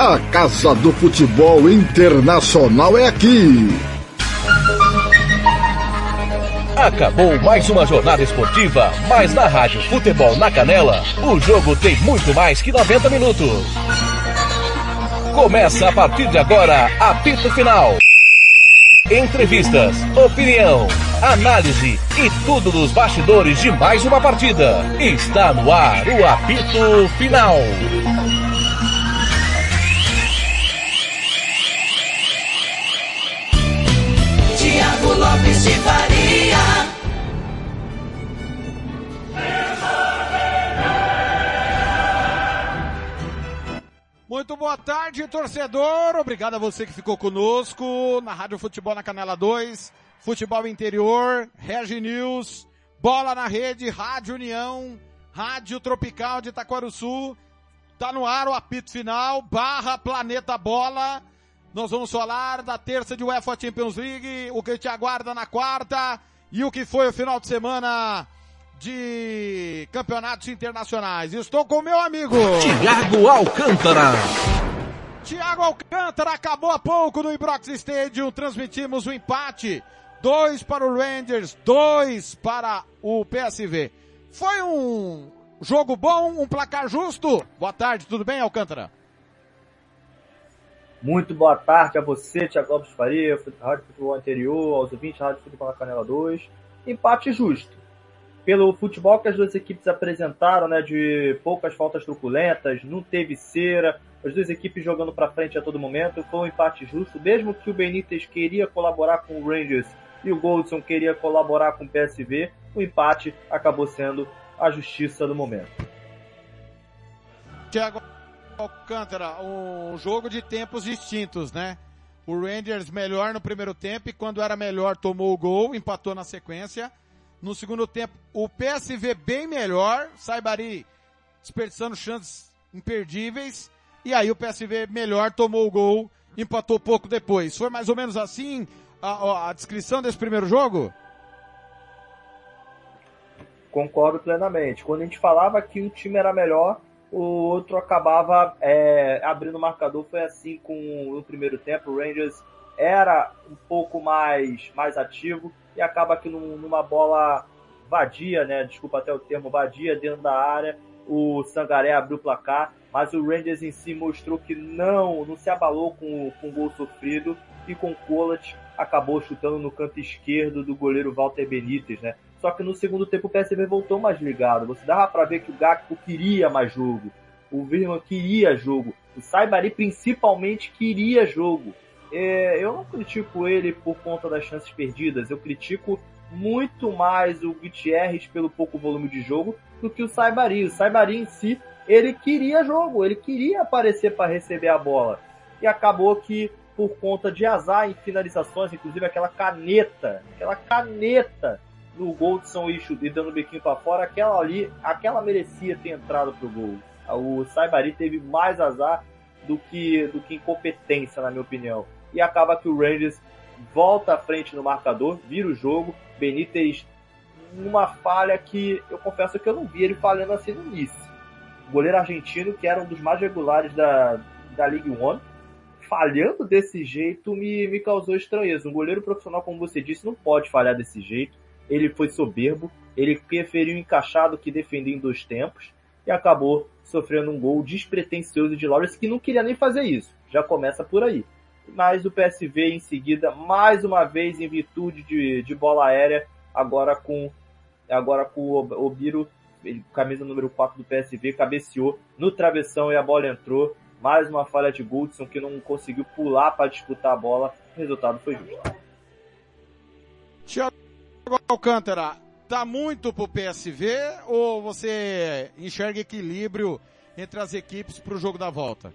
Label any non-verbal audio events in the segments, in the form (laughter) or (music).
A Casa do Futebol Internacional é aqui. Acabou mais uma jornada esportiva, mas na Rádio Futebol na Canela, o jogo tem muito mais que 90 minutos. Começa a partir de agora, apito final. Entrevistas, opinião, análise e tudo dos bastidores de mais uma partida. Está no ar o apito final. Muito boa tarde, torcedor. Obrigado a você que ficou conosco na Rádio Futebol na Canela 2, Futebol Interior, Regi News, Bola na Rede, Rádio União, Rádio Tropical de Itaquaruçu. Tá no ar o apito final, barra Planeta Bola. Nós vamos falar da terça de UEFA Champions League, o que te aguarda na quarta e o que foi o final de semana de campeonatos internacionais. Estou com meu amigo Tiago Alcântara. Tiago Alcântara acabou há pouco no Ibrox Stadium. Transmitimos o empate. Dois para o Rangers, dois para o PSV. Foi um jogo bom, um placar justo. Boa tarde, tudo bem, Alcântara? Muito boa tarde a você, Tiago Lopes Faria, Rádio Futebol Anterior, aos ouvintes da Rádio Futebol Canela 2. Empate justo. Pelo futebol que as duas equipes apresentaram, né, de poucas faltas truculentas, não teve cera, as duas equipes jogando para frente a todo momento, foi um empate justo, mesmo que o Benítez queria colaborar com o Rangers e o Goldson queria colaborar com o PSV, o empate acabou sendo a justiça do momento. Tiago Alcântara, um jogo de tempos distintos, né? O Rangers melhor no primeiro tempo e quando era melhor tomou o gol, empatou na sequência. No segundo tempo, o PSV bem melhor, Saibari desperdiçando chances imperdíveis. E aí o PSV melhor tomou o gol, empatou pouco depois. Foi mais ou menos assim a, a descrição desse primeiro jogo? Concordo plenamente. Quando a gente falava que um time era melhor, o outro acabava é, abrindo o marcador. Foi assim com o primeiro tempo. O Rangers era um pouco mais, mais ativo e acaba que num, numa bola vadia, né? Desculpa até o termo vadia dentro da área. O Sangaré abriu o placar, mas o Rangers em si mostrou que não, não se abalou com, com o gol sofrido e com o Colat acabou chutando no canto esquerdo do goleiro Walter Benítez, né? Só que no segundo tempo o PSV voltou mais ligado. Você dava para ver que o Gakpo queria mais jogo. O Virman queria jogo. O Saibari principalmente queria jogo. É, eu não critico ele por conta das chances perdidas. Eu critico muito mais o Gutierrez pelo pouco volume de jogo do que o Saibari. O Saibari em si, ele queria jogo. Ele queria aparecer para receber a bola. E acabou que por conta de azar em finalizações, inclusive aquela caneta, aquela caneta no São Ixo e dando o biquinho para fora, aquela ali, aquela merecia ter entrado pro gol. O Saibari teve mais azar do que, do que incompetência, na minha opinião. E acaba que o Rangers volta à frente no marcador, vira o jogo. Benítez, numa falha que eu confesso que eu não vi ele falhando assim no início. O goleiro argentino, que era um dos mais regulares da, da League One, falhando desse jeito me, me causou estranheza. Um goleiro profissional, como você disse, não pode falhar desse jeito. Ele foi soberbo, ele preferiu encaixar do que defender em dois tempos e acabou sofrendo um gol despretensioso de Lawrence que não queria nem fazer isso. Já começa por aí. Mas o PSV em seguida, mais uma vez em virtude de, de bola aérea, agora com agora com o Obiro, ele, camisa número 4 do PSV, cabeceou no travessão e a bola entrou. Mais uma falha de Goldson que não conseguiu pular para disputar a bola. O resultado foi justo. Alcântara, tá muito pro PSV ou você enxerga equilíbrio entre as equipes para o jogo da volta?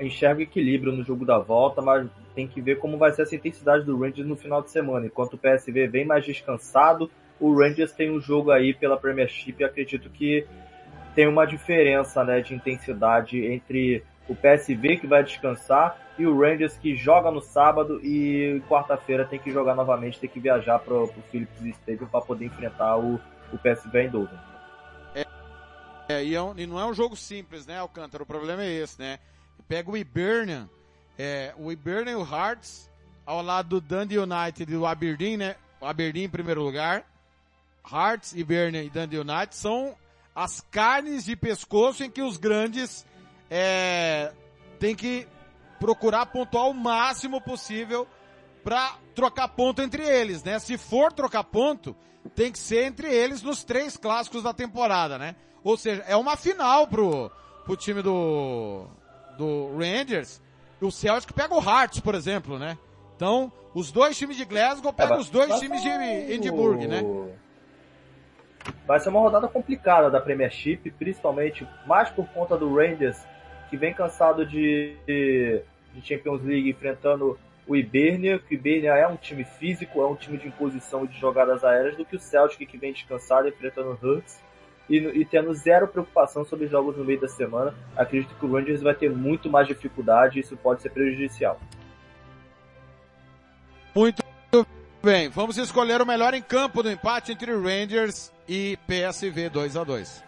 Enxerga equilíbrio no jogo da volta, mas tem que ver como vai ser essa intensidade do Rangers no final de semana. Enquanto o PSV vem mais descansado, o Rangers tem um jogo aí pela Premiership e acredito que tem uma diferença né, de intensidade entre o PSV que vai descansar e o Rangers que joga no sábado e quarta-feira tem que jogar novamente, tem que viajar para o Philips Stadium para poder enfrentar o, o PSV em Dover. É, é, e, é um, e, não é um jogo simples, né, Alcântara? O problema é esse, né? Pega o Hibernian, é, o Hibernian e o Hearts, ao lado do Dundee United e do Aberdeen, né? O Aberdeen em primeiro lugar. Hearts, Hibernian e Dundee United são as carnes de pescoço em que os grandes é, têm que procurar pontuar o máximo possível para trocar ponto entre eles, né? Se for trocar ponto, tem que ser entre eles nos três clássicos da temporada, né? Ou seja, é uma final pro, pro time do, do Rangers. O Celtic pega o Hearts, por exemplo, né? Então, os dois times de Glasgow pegam é, os dois times de Edimburgo, né? Vai ser uma rodada complicada da Premiership, principalmente mais por conta do Rangers, que vem cansado de, de Champions League enfrentando o Ibernia, que o Ibernia é um time físico, é um time de imposição e de jogadas aéreas, do que o Celtic, que vem descansado enfrentando o Hurts e, e, tendo zero preocupação sobre jogos no meio da semana. Acredito que o Rangers vai ter muito mais dificuldade e isso pode ser prejudicial. Muito bem, vamos escolher o melhor em campo do empate entre Rangers e PSV 2 a 2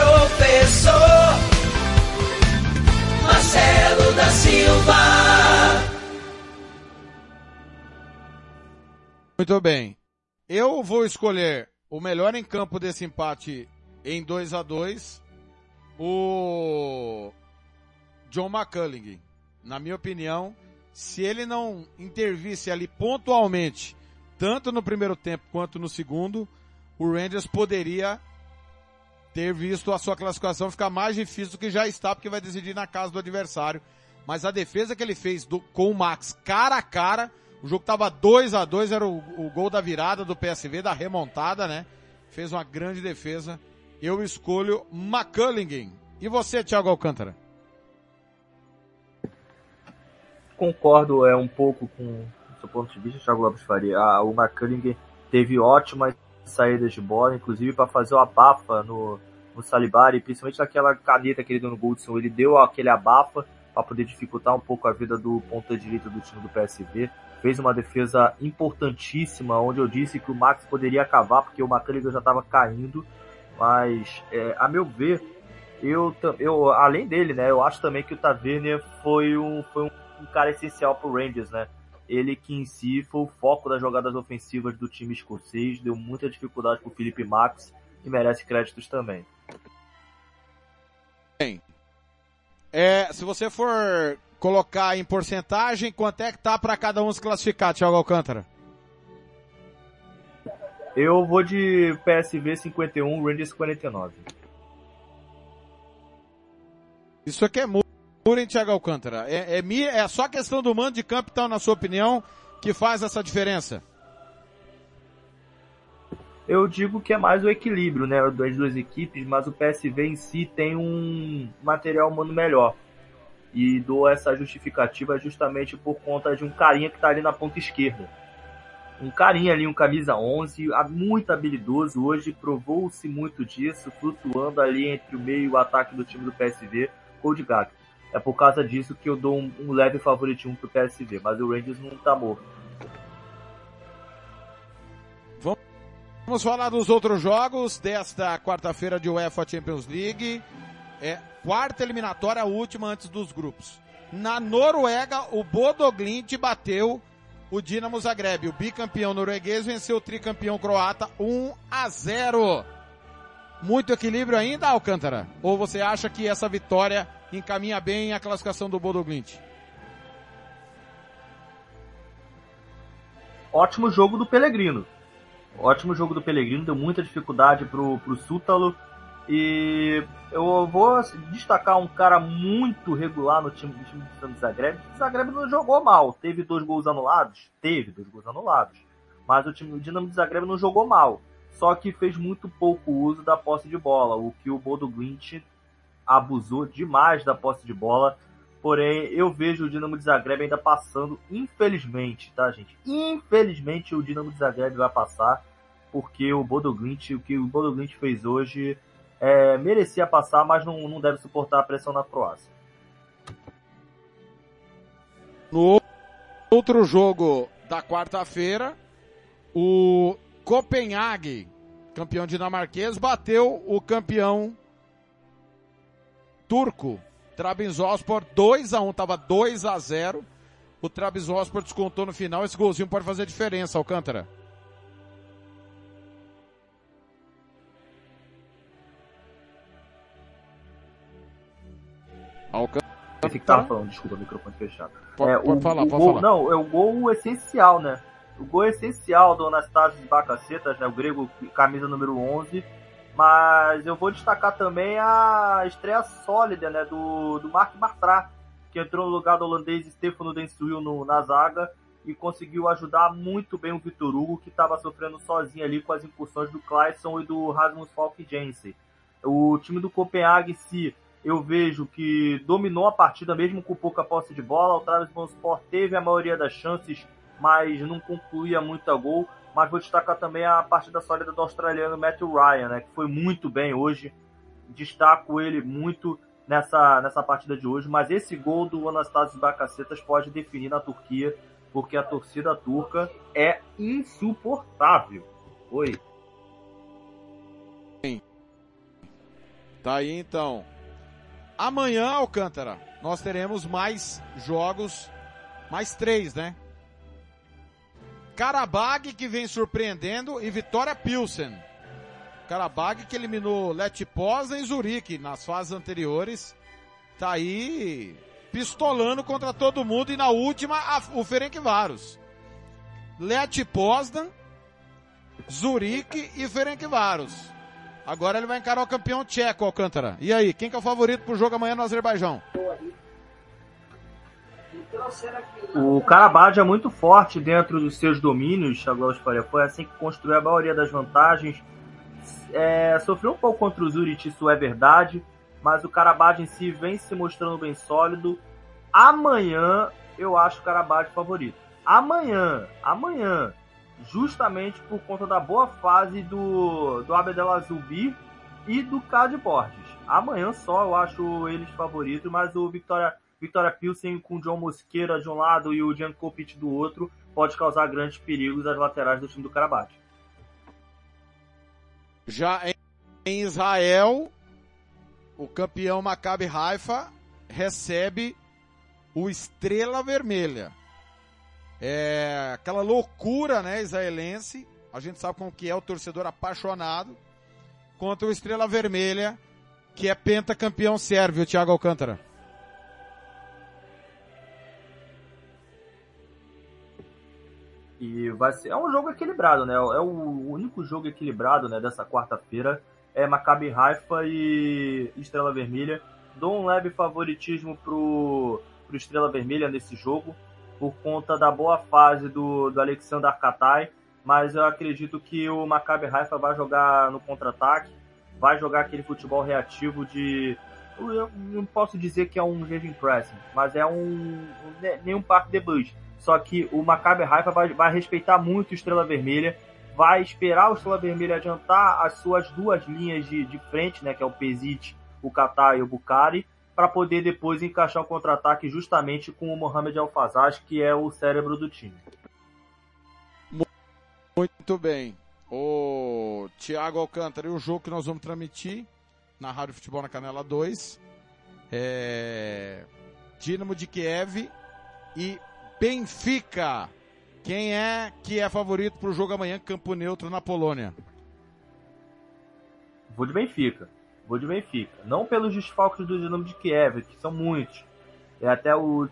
Muito bem. Eu vou escolher o melhor em campo desse empate em 2 a 2 o John McCulling. Na minha opinião, se ele não intervisse ali pontualmente, tanto no primeiro tempo quanto no segundo, o Rangers poderia ter visto a sua classificação ficar mais difícil do que já está, porque vai decidir na casa do adversário. Mas a defesa que ele fez do, com o Max cara a cara o jogo tava 2 a 2 era o, o, gol da virada do PSV, da remontada, né? Fez uma grande defesa. Eu escolho McCullingen. E você, Thiago Alcântara? Concordo é um pouco com o seu ponto de vista, Thiago Lopes Faria. Ah, o McCullingen teve ótimas saídas de bola, inclusive para fazer o abafa no, no Salibari, principalmente naquela caneta que ele deu no Goldson. Ele deu aquele abafa para poder dificultar um pouco a vida do ponta direita do time do PSV fez uma defesa importantíssima, onde eu disse que o Max poderia acabar, porque o McCulligan já estava caindo, mas é, a meu ver, eu, eu, além dele, né, eu acho também que o Tavernier foi um, foi um, um cara essencial para o Rangers, né? Ele que em si foi o foco das jogadas ofensivas do time escocês, deu muita dificuldade para o Felipe Max e merece créditos também. Bem, é, se você for colocar em porcentagem, quanto é que tá para cada um se classificar, Thiago Alcântara? Eu vou de PSV 51, Rangers 49. Isso aqui é muro, hein, Thiago Alcântara? É, é, é só questão do mando de campo, então, na sua opinião, que faz essa diferença? Eu digo que é mais o equilíbrio, né, das duas equipes, mas o PSV em si tem um material humano melhor e dou essa justificativa justamente por conta de um carinha que está ali na ponta esquerda. Um carinha ali, um camisa 11, muito habilidoso hoje, provou-se muito disso, flutuando ali entre o meio e o ataque do time do PSV, Cold Gag. É por causa disso que eu dou um, um leve favoritismo pro PSV, mas o Rangers não tá morto. Vamos falar dos outros jogos desta quarta-feira de UEFA Champions League. É, quarta eliminatória, a última antes dos grupos. Na Noruega, o Bodoglint bateu o Dinamo Zagreb. O bicampeão norueguês venceu o tricampeão croata 1 a 0. Muito equilíbrio ainda, Alcântara? Ou você acha que essa vitória encaminha bem a classificação do Bodoglint? Ótimo jogo do Pelegrino. Ótimo jogo do Pelegrino, deu muita dificuldade pro, pro Sútalo e eu vou destacar um cara muito regular no time, no time do Zagreb. O Zagreb não jogou mal. Teve dois gols anulados? Teve dois gols anulados. Mas o time do Dinamo de Zagreb não jogou mal. Só que fez muito pouco uso da posse de bola. O que o Bodo Glint abusou demais da posse de bola. Porém, eu vejo o Dinamo de Zagreb ainda passando, infelizmente, tá, gente? Infelizmente o Dinamo de Zagreb vai passar, porque o Bodoglint, o que o Bodoglint fez hoje, é, merecia passar, mas não, não deve suportar a pressão na Croácia. No outro jogo da quarta-feira, o Copenhague, campeão dinamarquês, bateu o campeão turco, Trabzonspor 2 a 1, tava 2 a 0. O Trabzonspor descontou no final, esse golzinho pode fazer diferença, Alcântara. Alcântara. Esse que tava falando, desculpa, microfone fechado. Pode, é, pode o, falar, o pode gol, falar. Não, é o gol essencial, né? O gol essencial do Anastasios Bacacetas, né? O grego, camisa número 11. Mas eu vou destacar também a estreia sólida, né? Do, do Mark Martra, que entrou no lugar do holandês Stefano Densuil no, na zaga e conseguiu ajudar muito bem o Vitor Hugo, que estava sofrendo sozinho ali com as incursões do Clayson e do Rasmus Falk Jensen. O time do Copenhague, se eu vejo que dominou a partida mesmo com pouca posse de bola. O Trabzonspor teve a maioria das chances, mas não concluía muito a gol. Mas vou destacar também a partida sólida do australiano Matthew Ryan, né, que foi muito bem hoje. Destaco ele muito nessa, nessa partida de hoje. Mas esse gol do Anastasios Bacacetas pode definir na Turquia, porque a torcida turca é insuportável. Oi. Tá aí então. Amanhã, Alcântara, nós teremos mais jogos, mais três, né? Karabag que vem surpreendendo e Vitória Pilsen. Karabag que eliminou Let Poznan e Zurique nas fases anteriores. Tá aí pistolando contra todo mundo e na última a, o Ferencváros. Let Poznan, Zurique e Ferencváros. Agora ele vai encarar o campeão tcheco, Alcântara. E aí, quem que é o favorito pro jogo amanhã no Azerbaijão? O Karabaj é muito forte dentro dos seus domínios, Aglaus Faria. Foi assim que construiu a maioria das vantagens. É, sofreu um pouco contra o Zurich, isso é verdade, mas o Karabaj em si vem se mostrando bem sólido. Amanhã eu acho o Karabaj favorito. Amanhã, amanhã, justamente por conta da boa fase do, do Abdelazubi e do Cade Borges. Amanhã só eu acho eles favoritos, mas o Victoria, Victoria Pilsen com o John Mosqueira de um lado e o Jan Kopit do outro pode causar grandes perigos às laterais do time do Karabakh. Já em Israel, o campeão Maccabi Haifa recebe o Estrela Vermelha. É aquela loucura, né, israelense. A gente sabe como que é o torcedor apaixonado contra o Estrela Vermelha, que é pentacampeão sérvio, Thiago Alcântara. E vai ser, é um jogo equilibrado, né? É o único jogo equilibrado, né, dessa quarta-feira é Maccabi Haifa e Estrela Vermelha. Dou um leve favoritismo pro, pro Estrela Vermelha nesse jogo por conta da boa fase do, do Alexander Katai, mas eu acredito que o Maccabi Haifa vai jogar no contra-ataque, vai jogar aquele futebol reativo de eu não posso dizer que é um Gevin Pressing, mas é um nenhum parque de bus. Só que o Maccabi Haifa vai, vai respeitar muito o Estrela Vermelha, vai esperar o Estrela Vermelha adiantar as suas duas linhas de, de frente, né, que é o Pesic, o Katai e o Bukhari, para poder depois encaixar o contra-ataque justamente com o Mohamed Alfazaz, que é o cérebro do time. Muito bem. O Thiago Alcântara, e o jogo que nós vamos transmitir na Rádio Futebol na Canela 2 é Dinamo de Kiev e Benfica. Quem é que é favorito para o jogo amanhã, Campo Neutro na Polônia? Vou de Benfica. Vou de Benfica. Não pelos desfalques do Dinamo de Kiev, que são muitos. É até o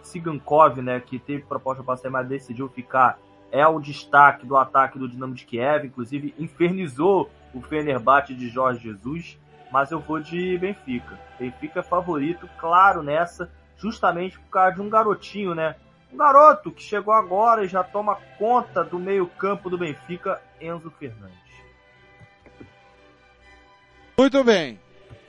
Tsigankov, né, que teve proposta para sair, mas decidiu ficar. É o destaque do ataque do Dinamo de Kiev, inclusive infernizou o Fenerbahçe de Jorge Jesus, mas eu vou de Benfica. Benfica é favorito, claro, nessa, justamente por causa de um garotinho, né? Um garoto que chegou agora e já toma conta do meio-campo do Benfica, Enzo Fernandes. Muito bem.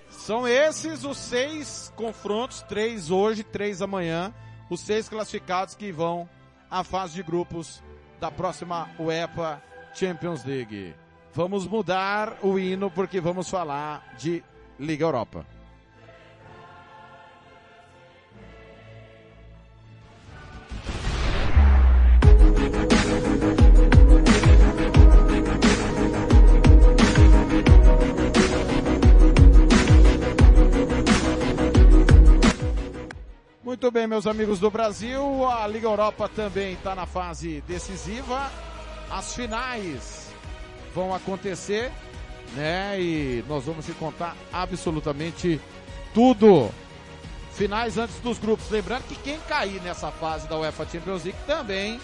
São esses os seis confrontos, três hoje, três amanhã, os seis classificados que vão à fase de grupos da próxima UEFA Champions League. Vamos mudar o hino porque vamos falar de Liga Europa. Muito bem, meus amigos do Brasil, a Liga Europa também está na fase decisiva. As finais vão acontecer, né? E nós vamos te contar absolutamente tudo. Finais antes dos grupos. Lembrando que quem cair nessa fase da UEFA Champions League também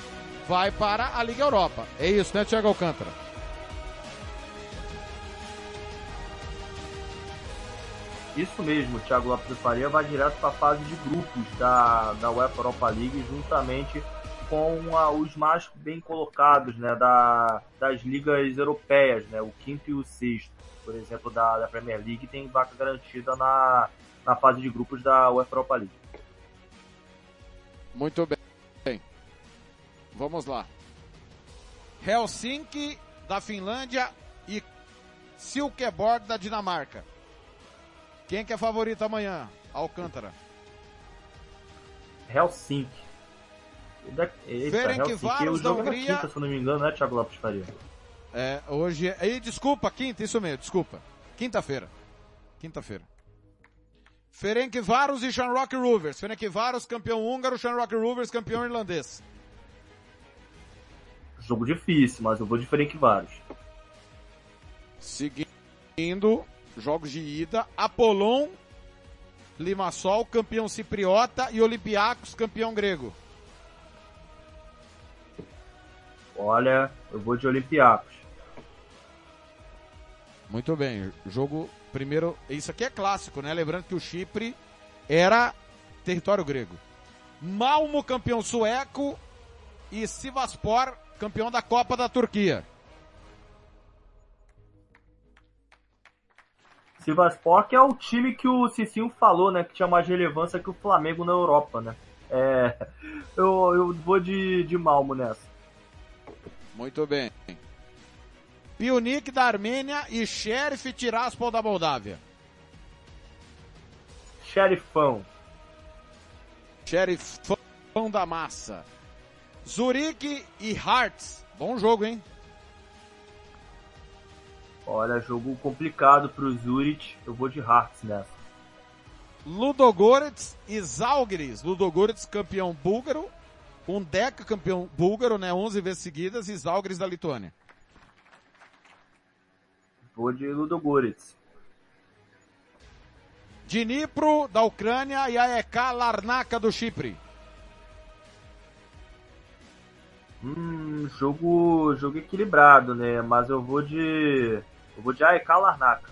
vai para a Liga Europa. É isso, né, Thiago Alcântara? Isso mesmo, Thiago Lopes de Faria vai direto para a fase de grupos da, da UEFA Europa League, juntamente com a, os mais bem colocados né, da, das ligas europeias, né, o quinto e o sexto, por exemplo, da, da Premier League, tem vaca garantida na, na fase de grupos da UEFA Europa League. Muito bem. Vamos lá. Helsinki da Finlândia e Silkeborg da Dinamarca. Quem que é favorito amanhã? Alcântara. Helsinki. Eita, Ferencváros da Hungria. Quinta, se não me engano, né, Thiago Lopes Faria? É, hoje é... Ei, desculpa, quinta, isso mesmo, desculpa. Quinta-feira. Quinta-feira. Ferencváros e Shamrock Rovers. Ferencváros, campeão húngaro, Shamrock Rovers, campeão irlandês. Jogo difícil, mas eu vou de Ferencváros. Seguindo, jogos de ida, Apolon, Limassol, campeão cipriota e Olympiacos, campeão grego. Olha, eu vou de Olympiacos. Muito bem, jogo primeiro, isso aqui é clássico, né? Lembrando que o Chipre era território grego. Malmo, campeão sueco e Sivaspor, campeão da Copa da Turquia. Sivaspor que é o time que o Cicinho falou, né? Que tinha mais relevância que o Flamengo na Europa, né? É, (laughs) eu, eu vou de, de Malmo nessa. Muito bem. Pionic da Armênia e Sheriff Tiraspol da Moldávia. Xerifão. Xerifão da massa. Zurique e Hearts. Bom jogo, hein? Olha, jogo complicado pro Zurich. Eu vou de Hearts nessa. Ludogorets e Zalgiris. Ludogorets campeão búlgaro. Um Deca campeão búlgaro, né? 11 vezes seguidas. E Zalgiris da Lituânia. Vou de Ludogorets. Dnipro da Ucrânia e AEK Larnaca do Chipre. Hum, jogo, jogo equilibrado, né? Mas eu vou de eu vou de AEK Larnaca.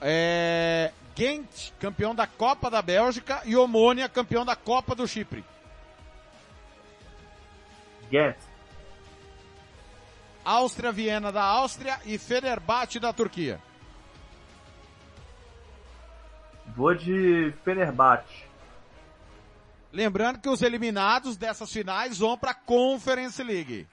É... Gent, campeão da Copa da Bélgica e Omônia, campeão da Copa do Chipre. Gent. Áustria Viena da Áustria e Fenerbahçe da Turquia. Vou de Fenerbahçe. Lembrando que os eliminados dessas finais vão para a Conference League.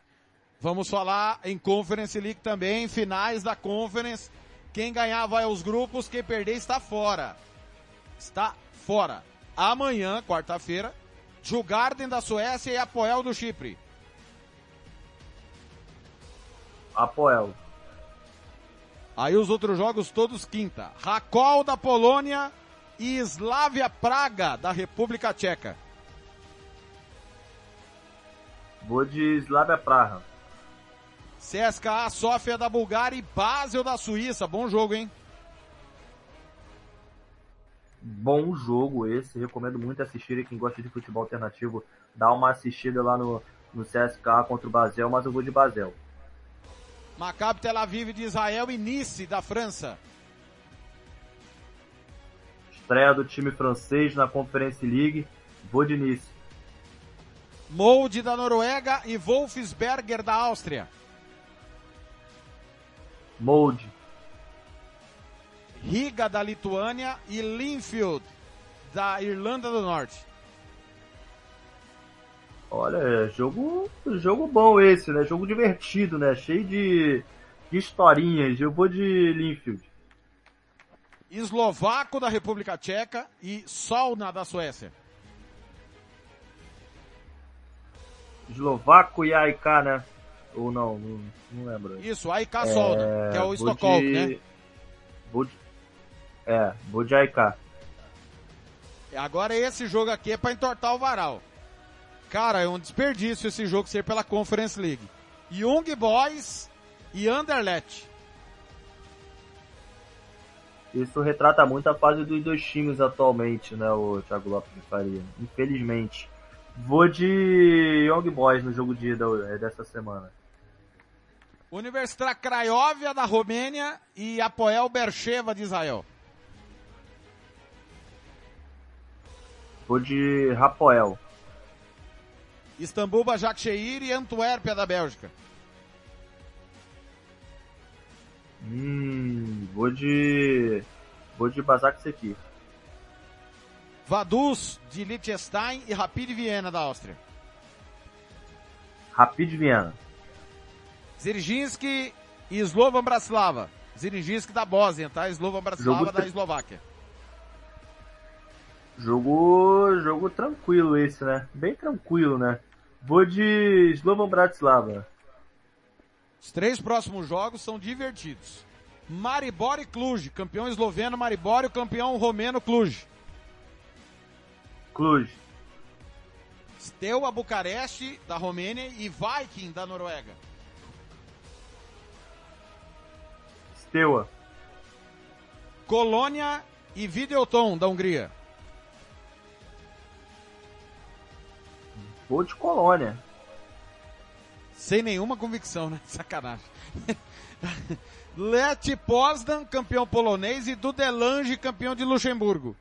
Vamos falar em Conference League também, finais da Conference. Quem ganhar vai aos grupos, quem perder está fora. Está fora. Amanhã, quarta-feira, Jugarden da Suécia e Apoel do Chipre. Apoel. Aí os outros jogos todos quinta. Rakol da Polônia e Slavia Praga da República Tcheca. Vou de Slavia Praga. CSKA Sofia da Bulgária e Basel da Suíça. Bom jogo, hein? Bom jogo esse. Recomendo muito assistir. Quem gosta de futebol alternativo, dá uma assistida lá no, no CSKA contra o Basel, mas eu vou de Basel. Maccabi Tel Aviv de Israel e Nice da França. Estreia do time francês na Conference League. Vou de Nice. Molde da Noruega e Wolfsberger da Áustria. Molde. Riga da Lituânia e Linfield da Irlanda do Norte. Olha, é jogo, jogo bom esse, né? Jogo divertido, né? Cheio de, de historinhas. Eu vou de Linfield. Eslovaco da República Tcheca e Solna da Suécia. Eslovaco e AIK, né? Ou não, não, não lembro. Isso, AIK Solna, que é o Estocolmo, de- né? De... É, vou de AIK. Agora esse jogo aqui é pra entortar o varal. Cara, é um desperdício esse jogo ser pela Conference League. Young Boys e Anderlecht. Isso retrata muito a fase dos dois times atualmente, né, o Thiago Lopes de Faria. Infelizmente. Vou de Young Boys no jogo de ida dessa semana. Universidade Craiovia da Romênia e Apoel Bercheva de Israel. Vou de Rapoel. Istambul Başakşehir e Antuérpia da Bélgica. Hum, vou de. Vou de Sekir. Vaduz de Liechtenstein e Rapid Viena da Áustria. Rapid Viena. Zirginski e Slovan Bratislava. Zirginski da Bósnia, tá? Slovan Bratislava Jogo da Eslováquia. Jogo. Jogo tranquilo esse, né? Bem tranquilo, né? Vou de Slovan Bratislava. Os três próximos jogos são divertidos. Maribor e Cluj, campeão esloveno Maribor e o campeão romeno Cluj. Cluj. Steaua Bucareste da Romênia e Viking da Noruega. Steaua. Colônia e Videoton da Hungria. Vou de Colônia. Sem nenhuma convicção, né? (laughs) Sacanagem. (laughs) Leti Poznan, campeão polonês, e Dudelange, campeão de Luxemburgo.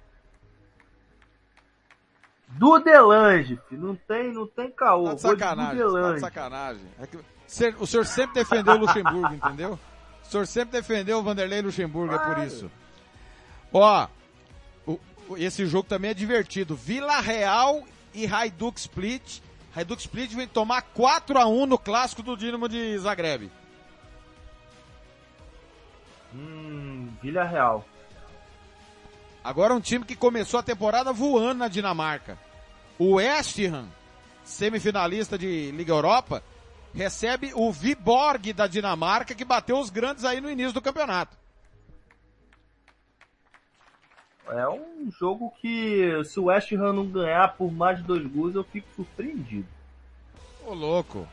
Dudelange, filho. Não tem, não tem caô. Tá de Vou de sacanagem, tá de sacanagem. É que- o senhor sempre defendeu o Luxemburgo, (laughs) entendeu? O senhor sempre defendeu o Vanderlei Luxemburgo, é por Claro. isso. Ó, o- o- esse jogo também é divertido. Vila Real e Hajduk Split. Hajduk Split vem tomar 4 a 1 no clássico do Dinamo de Zagreb. Hum, Vila Real. Agora um time que começou a temporada voando na Dinamarca. O West Ham, semifinalista de Liga Europa, recebe o Viborg da Dinamarca, que bateu os grandes aí no início do campeonato. É um jogo que se o West Ham não ganhar por mais de dois gols, eu fico surpreendido. Ô louco.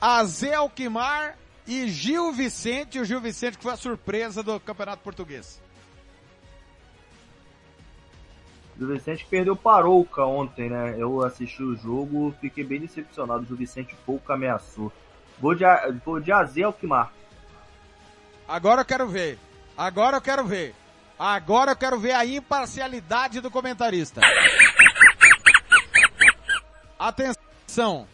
Azé Alquimar e Gil Vicente, o Gil Vicente que foi a surpresa do Campeonato Português. O Gil Vicente perdeu Parouca ontem, né? Eu assisti o jogo, fiquei bem decepcionado. O Vicente pouco ameaçou. Vou de, vou de Azé Alkmaar. Agora eu quero ver. Agora eu quero ver. Agora eu quero ver a imparcialidade do comentarista. Atenção.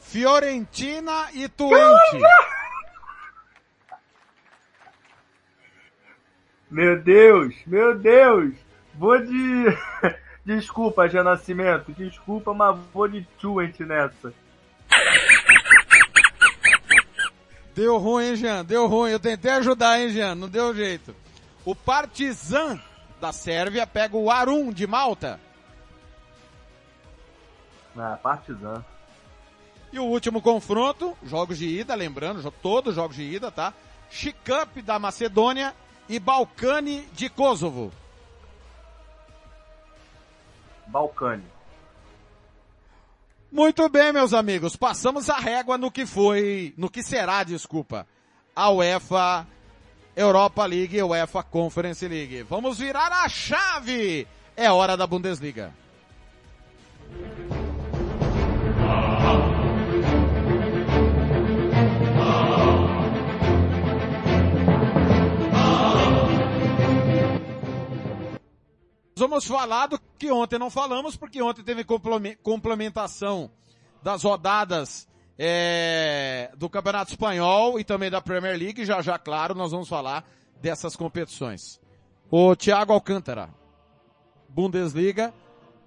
Fiorentina e Twente. Meu Deus, meu Deus. Vou de... (laughs) Desculpa, Jean Nascimento. Desculpa, mas vou de Twente nessa. Deu ruim, hein, Jean? Deu ruim. Eu tentei ajudar, hein, Jean? Não deu jeito. O Partizan da Sérvia pega o Arum de Malta. Ah, Partizan. E o último confronto, jogos de ida, lembrando, todos jogos de ida, tá? Chicamp da Macedônia e Balcani de Kosovo. Balcani. Muito bem, meus amigos, passamos a régua no que foi, no que será, desculpa, a UEFA Europa League e UEFA Conference League. Vamos virar a chave! É hora da Bundesliga. Vamos falar do que ontem não falamos, porque ontem teve complemen- complementação das rodadas é, do Campeonato Espanhol e também da Premier League. Já já, claro, nós vamos falar dessas competições. O Thiago Alcântara. Bundesliga,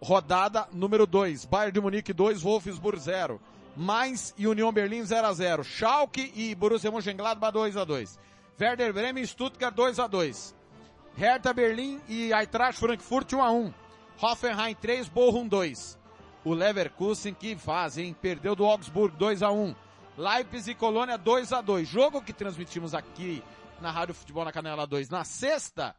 rodada número 2. Bayern de Munique 2, Wolfsburg 0. Mainz e União Berlim 0 a 0. Schalke e Borussia Mönchengladbach 2 a 2. Werder Bremen e Stuttgart 2 a 2. Hertha Berlim e Eintracht Frankfurt 1 a 1. Hoffenheim 3, Bochum 2. O Leverkusen que faz, hein? Perdeu do Augsburg 2 a 1. Leipzig e Colônia 2 a 2. Jogo que transmitimos aqui na Rádio Futebol na Canela 2 na sexta,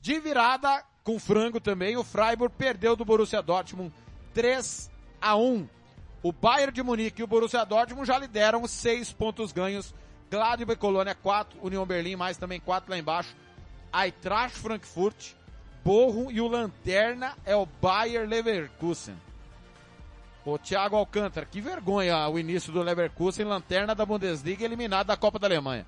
de virada com frango também, o Freiburg perdeu do Borussia Dortmund 3 a 1. O Bayern de Munique e o Borussia Dortmund já lideram seis pontos ganhos. Gladbach e Colônia 4, União Berlim mais também 4 lá embaixo. Eintracht Frankfurt, Borro e o Lanterna é o Bayer Leverkusen. O Thiago Alcântara, que vergonha o início do Leverkusen, lanterna da Bundesliga, eliminado da Copa da Alemanha.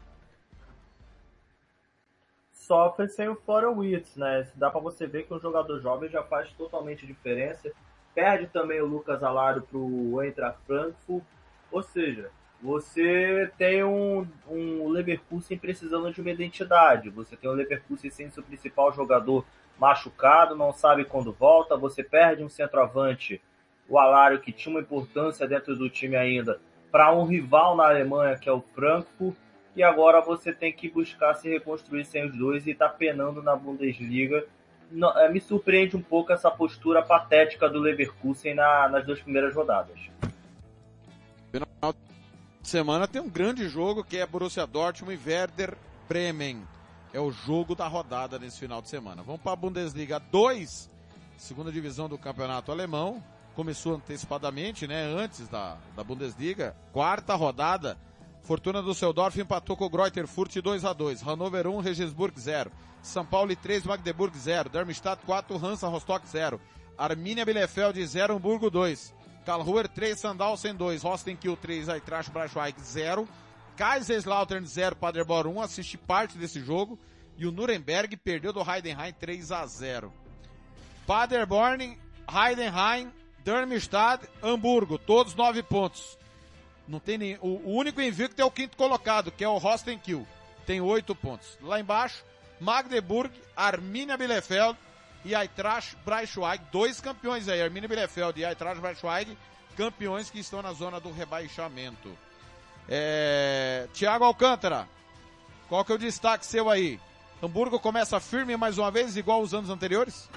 Sofre sem o Florian Wirtz, né? Dá para você ver que um jogador jovem já faz totalmente diferença. Perde também o Lucas Alaro pro Eintracht Frankfurt. Ou seja, você tem um, um Leverkusen precisando de uma identidade. Você tem o Leverkusen sem seu principal jogador machucado, não sabe quando volta. Você perde um centroavante, o Alário, que tinha uma importância dentro do time ainda, para um rival na Alemanha, que é o Frankfurt. E agora você tem que buscar se reconstruir sem os dois e está penando na Bundesliga. É, me surpreende um pouco essa postura patética do Leverkusen na, nas duas primeiras rodadas. De semana tem um grande jogo que é Borussia Dortmund e Werder Bremen. É o jogo da rodada nesse final de semana. Vamos para a Bundesliga 2, segunda divisão do campeonato alemão. Começou antecipadamente, né? Antes da, da Bundesliga. Quarta rodada. Fortuna do Seudorf empatou com o Greuther Furt 2 a 2 Hannover 1, Regensburg 0. São Paulo 3, Magdeburg 0. Darmstadt 4, Hansa Rostock 0. Arminia Bielefeld 0, Hamburgo 2. Karlsruher 3, Sandhausen 2. Rostenkiel 3, Eintracht Braunschweig 0. Kaiserslautern 0, Paderborn 1. Assisti parte desse jogo. E o Nuremberg perdeu do Heidenheim 3 a 0. Paderborn, Heidenheim, Darmstadt, Hamburgo. Todos 9 pontos. Não tem nem, o, o único invicto é o quinto colocado, que é o Rostenkiel. Tem 8 pontos. Lá embaixo, Magdeburg, Arminia Bielefeld e Eintracht Braunschweig, dois campeões aí, Arminia Bielefeld e Eintracht Braunschweig, campeões que estão na zona do rebaixamento. É... Tiago Alcântara, qual que é o destaque seu aí? Hamburgo começa firme mais uma vez, igual os anos anteriores?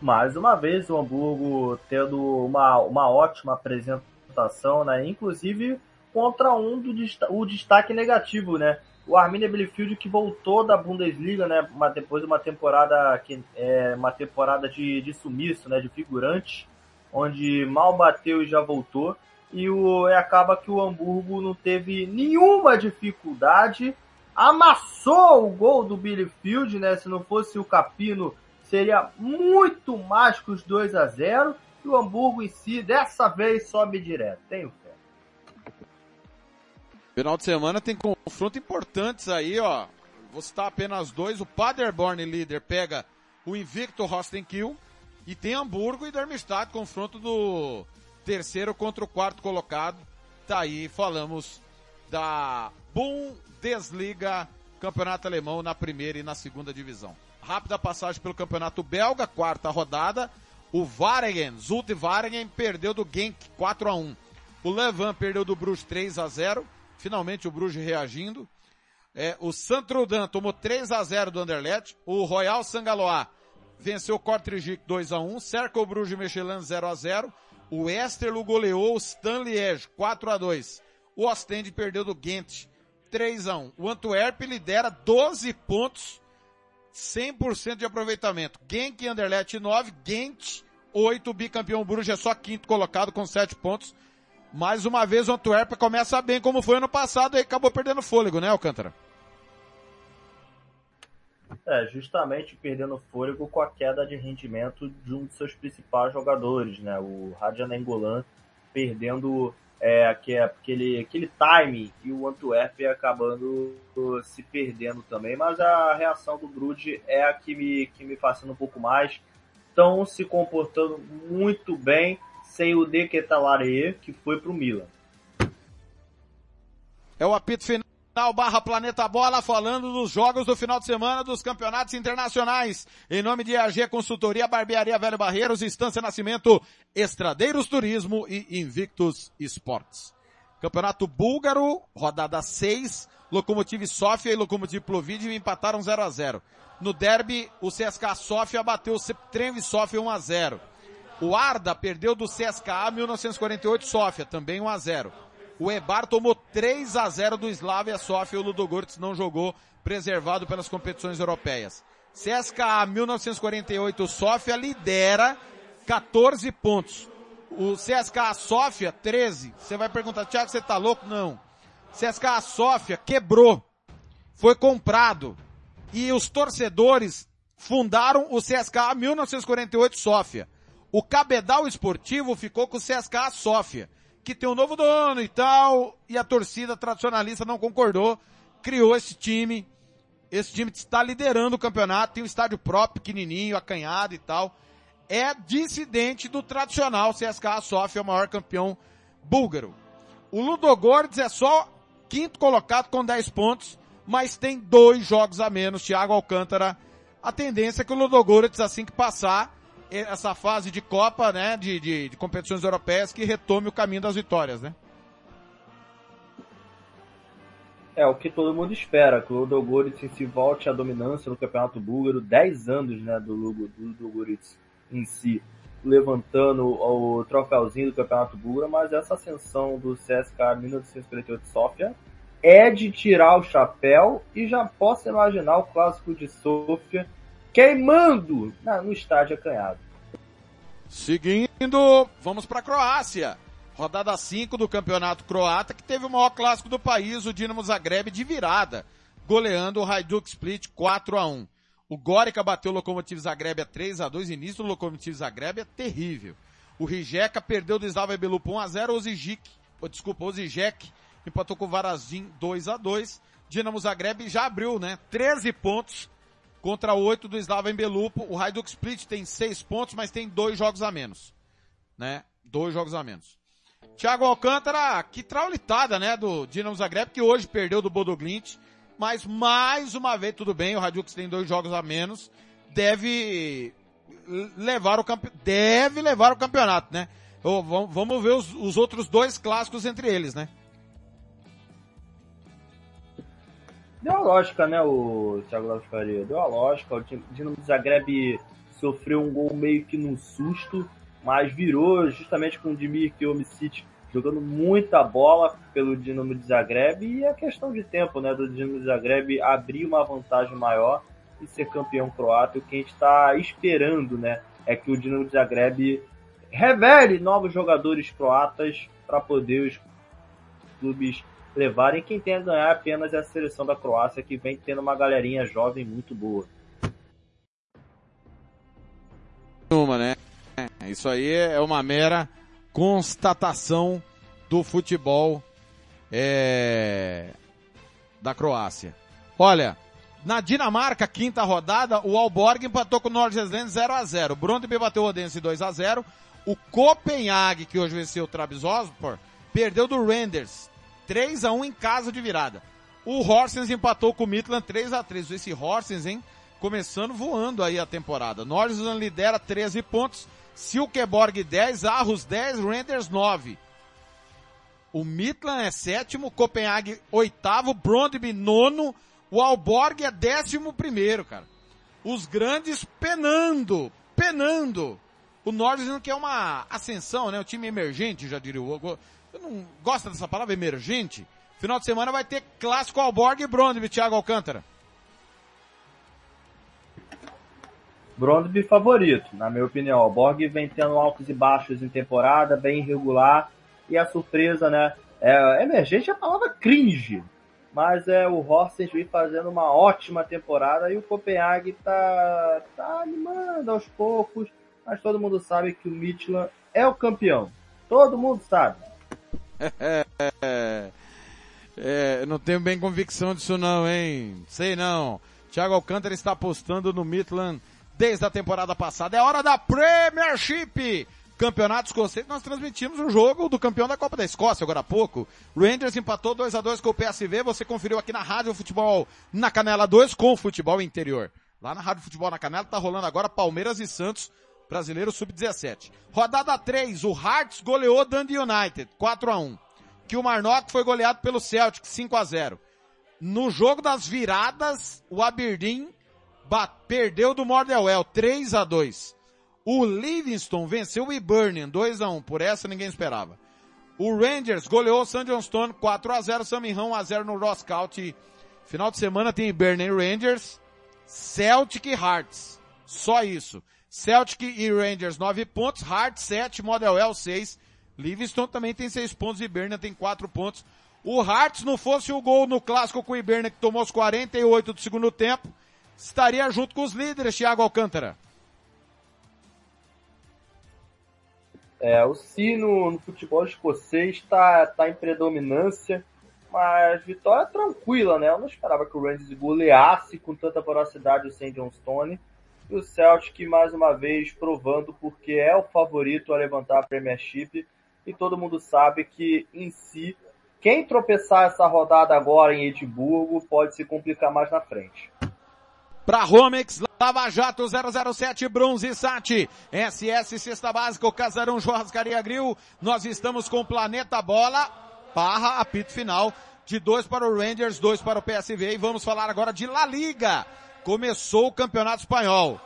Mais uma vez o Hamburgo tendo uma, uma ótima apresentação, né? Inclusive contra um do o destaque negativo, né? O Arminia Bielefeld que voltou da Bundesliga, né? Depois de uma temporada que é uma temporada de, de sumiço, né? De figurante, onde mal bateu e já voltou. E o e acaba que o Hamburgo não teve nenhuma dificuldade, amassou o gol do Bielefeld, né? Se não fosse o Capino, seria muito mais que os 2 a 0 e o Hamburgo em si dessa vez sobe direto. Tenho Final de semana tem confronto importantes aí, ó. Vou citar apenas dois. O Paderborn, líder, pega o invicto Rostenkiel. E tem Hamburgo e Darmstadt, confronto do terceiro contra o quarto colocado. Tá aí, falamos da Bundesliga, campeonato alemão na primeira e na segunda divisão. Rápida passagem pelo campeonato belga, quarta rodada. O Varengen, Zulte Varengen, perdeu do Genk 4 a 1 O Levan perdeu do Bruges 3 a 0 Finalmente o Bruges reagindo. É, o Santrodan tomou 3 a 0 do Anderlecht. O Royal Sangaloa venceu o Kortrijk 2 a 1 Cercle Bruges Michelin 0 a 0 O Esterlo goleou o Stanliège 4 a 2 O Ostende perdeu do Ghent 3 a 1 O Antwerp lidera 12 pontos, 100% de aproveitamento. Genk e Anderlecht 9, Ghent 8, bicampeão Bruges é só quinto colocado com 7 pontos. Mais uma vez o Antwerp começa bem como foi ano passado e acabou perdendo fôlego, né, Alcântara? É, justamente perdendo fôlego com a queda de rendimento de um de seus principais jogadores, né? O Radja Nengolan perdendo é, aquele, aquele time e o Antwerp acabando se perdendo também. Mas a reação do Brude é a que me, que me fascina um pouco mais. Estão se comportando muito bem sem o De Ketalare, que foi para o Milan. É o apito final barra Planeta Bola falando dos jogos do final de semana dos campeonatos internacionais. Em nome de AG Consultoria, Barbearia Velho Barreiros, Estância Nascimento, Estradeiros Turismo e Invictus Esportes. Campeonato Búlgaro, rodada 6, Lokomotiv Sofia e Lokomotiv Plovdiv empataram 0 a 0 No derby, o CSKA Sofia bateu o Trem Sofia 1 a 0 O Arda perdeu do CSKA 1948 Sofia, também 1 a 0 o Ebar tomou 3 a 0 do Slavia Sofia, o Ludogorets não jogou, preservado pelas competições europeias. CSKA 1948 Sofia lidera 14 pontos. O CSKA Sofia 13. Você vai perguntar, Thiago, você tá louco? Não. CSKA Sofia quebrou. Foi comprado. E os torcedores fundaram o CSKA 1948 Sofia. O Cabedal Esportivo ficou com o CSKA Sofia que tem um novo dono e tal, e a torcida tradicionalista não concordou, criou esse time. Esse time está liderando o campeonato, tem um estádio próprio, pequenininho, acanhado e tal. É dissidente do tradicional CSKA Sofia, o maior campeão búlgaro. O Ludogorets é só quinto colocado com 10 pontos, mas tem dois jogos a menos. Thiago Alcântara, a tendência é que o Ludogorets, assim que passar, essa fase de Copa, né, de, de, de, competições europeias que retome o caminho das vitórias, né? É o que todo mundo espera, que o Ludogorets se volte à dominância no Campeonato Búlgaro, 10 anos, né, do Ludogorets em si, levantando o troféuzinho do Campeonato Búlgaro, mas essa ascensão do CSKA 1948 Sofia é de tirar o chapéu e já posso imaginar o clássico de Sofia queimando no estádio acanhado. Seguindo, vamos para a Croácia. Rodada 5 do Campeonato Croata, que teve o maior clássico do país, o Dinamo Zagreb de virada, goleando o Hajduk Split 4 a 1. O Gorica bateu o Lokomotiv Zagreb a 3 a 2, início do Lokomotiv Zagreb é terrível. O Rijeka perdeu do Slava Belupo 1 a 0, o Zijik, desculpa, o Zijek empatou com o Varazim 2 a 2. Dinamo Zagreb já abriu, né? 13 pontos contra oito do Slava Belupo. O Hajduk Split tem seis pontos, mas tem dois jogos a menos. Né? Dois jogos a menos. Thiago Alcântara, que traulitada, né, do Dinamo Zagreb, que hoje perdeu do Bodoglint, mas mais uma vez, tudo bem, o Hajduk tem dois jogos a menos, deve levar o campe... deve levar o campeonato, né? Vamos ver os, os outros dois clássicos entre eles, né? Deu a lógica, né, o Thiago Lopes Faria? Deu a lógica. O Dinamo Zagreb sofreu um gol meio que num susto, mas virou justamente com o Dimir Omicic jogando muita bola pelo Dinamo de Zagreb e é questão de tempo, né, do Dinamo Zagreb abrir uma vantagem maior e ser campeão croata. O que a gente está esperando, né, é que o Dinamo de Zagreb revele novos jogadores croatas para poder os clubes levarem. Quem tem a ganhar apenas é a seleção da Croácia, que vem tendo uma galerinha jovem muito boa. Uma, né? Isso aí é uma mera constatação do futebol é, da Croácia. Olha, na Dinamarca, quinta rodada, o Alborg empatou com o Nordjylland 0 a 0 O Brondby bateu o Odense 2 a 0 O Copenhague, que hoje venceu o Trabzonspor, perdeu do Renders 3 a 1 em casa de virada. O Horsens empatou com o Midland 3 a 3 Esse Horsens, hein? Começando voando aí a temporada. Nordland lidera 13 pontos. Silkeborg 10, Arros 10, Renders 9. O Midland é sétimo, Copenhague oitavo, Brondby nono, o Alborg é décimo primeiro, cara. Os grandes penando, penando. O Nordland que é uma ascensão, né? O time emergente, já diria o você não gosta dessa palavra emergente? Final de semana vai ter clássico Alborg e Brondby, Thiago Alcântara. Brondby favorito, na minha opinião. Alborg vem tendo altos e baixos em temporada, bem irregular. E a surpresa, né? É, emergente é a palavra cringe. Mas é o Horsens vem fazendo uma ótima temporada e o Copenhague tá, tá animando aos poucos. Mas todo mundo sabe que o Midland é o campeão. Todo mundo sabe. É, não tenho bem convicção disso não, hein? Sei não. Thiago Alcântara está apostando no Midland desde a temporada passada. É hora da Premiership! Campeonato Escocês, nós transmitimos o jogo do campeão da Copa da Escócia agora há pouco. Rangers empatou 2 a 2 com o PSV, você conferiu aqui na Rádio Futebol na Canela 2 com o Futebol Interior. Lá na Rádio Futebol na Canela tá rolando agora Palmeiras e Santos, brasileiro sub-17. Rodada 3, o Hearts goleou Dundee United, 4 a 1 Que o Marnock foi goleado pelo Celtic, 5 a 0 No jogo das viradas, o Aberdeen perdeu do Mordewell, 3 a 2 o Livingston venceu o Hibernian 2 a 1 por essa ninguém esperava. O Rangers goleou o St. Johnstone 4 a 0 Samirrão 1 a 0 no Ross County. Final de semana tem Hibernian Rangers, Celtic Hearts. Só isso. Celtic e Rangers 9 pontos, Hearts 7, Model L 6. Livingston também tem 6 pontos, Hibernian tem 4 pontos. O Hearts não fosse o gol no clássico com o Hibernian que tomou os 48 do segundo tempo, estaria junto com os líderes, Thiago Alcântara. É, o sino no futebol escocês está tá em predominância, mas vitória tranquila, né? Eu não esperava que o Rangers goleasse com tanta velocidade o St. Johnstone. E o Celtic, mais uma vez, provando porque é o favorito a levantar a Premiership. E todo mundo sabe que, em si, quem tropeçar essa rodada agora em Edimburgo pode se complicar mais na frente. Para Romex, Lava Jato 007 Bronze Sat, SS Cesta Básica, Casarão Churrascaria Grill. Nós estamos com Planeta Bola, barra apito final de dois para o Rangers, dois para o PSV e vamos falar agora de La Liga. Começou o Campeonato Espanhol.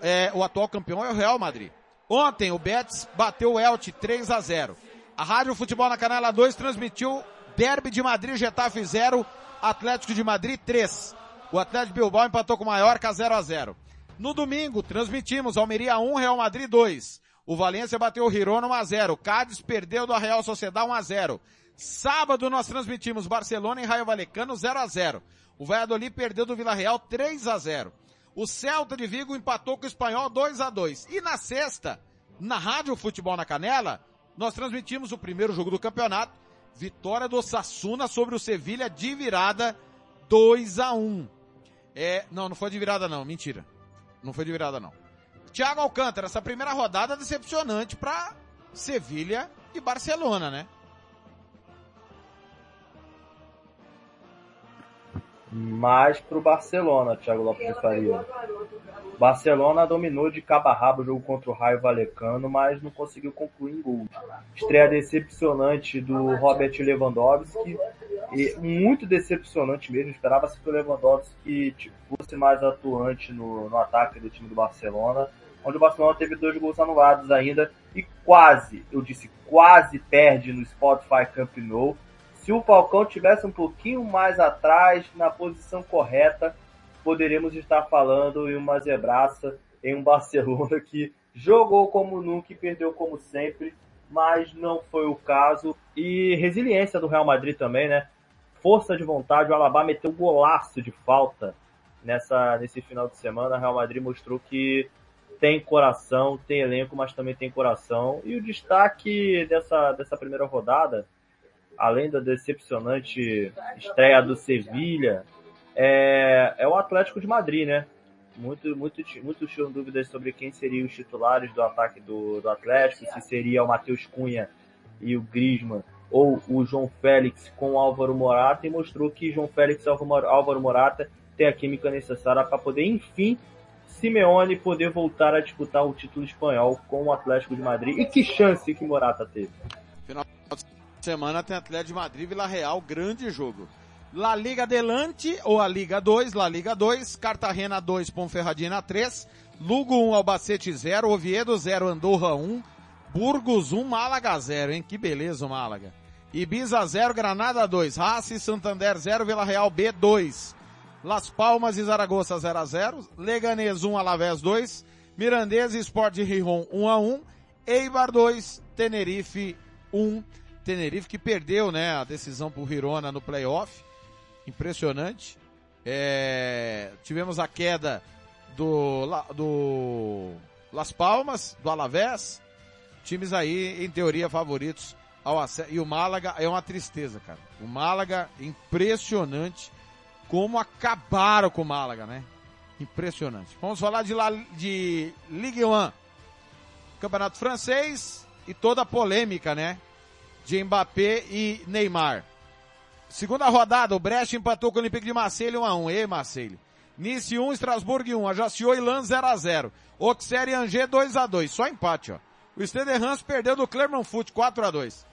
É, o atual campeão é o Real Madrid. Ontem o Betis bateu o Elche 3 a 0. A Rádio Futebol na Canela 2 transmitiu Derby de Madrid, Getafe 0, Atlético de Madrid 3. O Atlético Bilbao empatou com o Mallorca 0 a 0. No domingo, transmitimos Almeria 1, Real Madrid 2. O Valência bateu o Girona 1 a 0. Cádiz perdeu do Real Sociedade 1 a 0. Sábado nós transmitimos Barcelona e Raio Valecano 0 a 0. O Valladolid perdeu do Vila Real 3 a 0. O Celta de Vigo empatou com o Espanhol 2 a 2. E na sexta, na Rádio Futebol na Canela, nós transmitimos o primeiro jogo do campeonato, vitória do Sassuna sobre o Sevilha de virada 2 a 1. É, não, não foi de virada não, mentira. Não foi de virada não. Thiago Alcântara, essa primeira rodada decepcionante para Sevilha e Barcelona, né? Mais pro Barcelona, Thiago Lopes de Faria. Barcelona dominou de cabo a rabo o jogo contra o Raio Valecano, mas não conseguiu concluir em gol. Estreia decepcionante do Robert Lewandowski, e muito decepcionante mesmo. Esperava-se que o Lewandowski tipo, fosse mais atuante no, no ataque do time do Barcelona, onde o Barcelona teve dois gols anulados ainda e quase, eu disse quase perde no Spotify Camp Nou. Se o Falcão tivesse um pouquinho mais atrás, na posição correta, poderíamos estar falando em uma zebraça em um (laughs) Barcelona que jogou como nunca e perdeu como sempre, mas não foi o caso. E resiliência do Real Madrid também, né? força de vontade. O Alaba meteu golaço de falta nessa, nesse final de semana. O Real Madrid mostrou que tem coração, tem elenco, mas também tem coração. E o destaque dessa, dessa primeira rodada, além da decepcionante estreia do Sevilha, é, é o Atlético de Madrid, né? Muito, muito, muito tinham dúvidas sobre quem seriam os titulares do ataque do, do Atlético, se seria o Matheus Cunha e o Griezmann ou o João Félix com o Álvaro Morata e mostrou que João Félix e Álvaro Morata têm a química necessária para poder, enfim, Simeone poder voltar a disputar o título espanhol com o Atlético de Madrid. E que chance que Morata teve. Semana tem Atlético de Madrid Vila Real, grande jogo. La Liga Delante, ou a Liga 2, La Liga 2, Cartagena 2, Ponferradina 3, Lugo 1, Albacete 0, Oviedo 0, Andorra 1, Burgos 1, Málaga 0, hein? Que beleza o Málaga. Ibiza 0, Granada 2, Raci Santander 0, Vila Real B 2. Las Palmas e Zaragoza 0 a 0, Leganês 1, Alavés 2, Mirandês e Sport de Rijon 1 a 1, Eibar 2, Tenerife 1. Tenerife que perdeu, né, a decisão pro Girona no playoff. Impressionante. É, tivemos a queda do, do Las Palmas, do Alavés. Times aí, em teoria, favoritos ao acesso. E o Málaga é uma tristeza, cara. O Málaga, impressionante como acabaram com o Málaga, né? Impressionante. Vamos falar de, La, de Ligue 1. Campeonato Francês e toda a polêmica, né? De Mbappé e Neymar. Segunda rodada, o Brecht empatou com o Olympique de Marseille 1x1. E Marseille. Nice 1, Strasbourg 1. Ajaccio e Lan 0x0. Auxerre e Angers 2x2. Só empate, ó. O Stade Reims perdeu do Clermont Foot 4x2.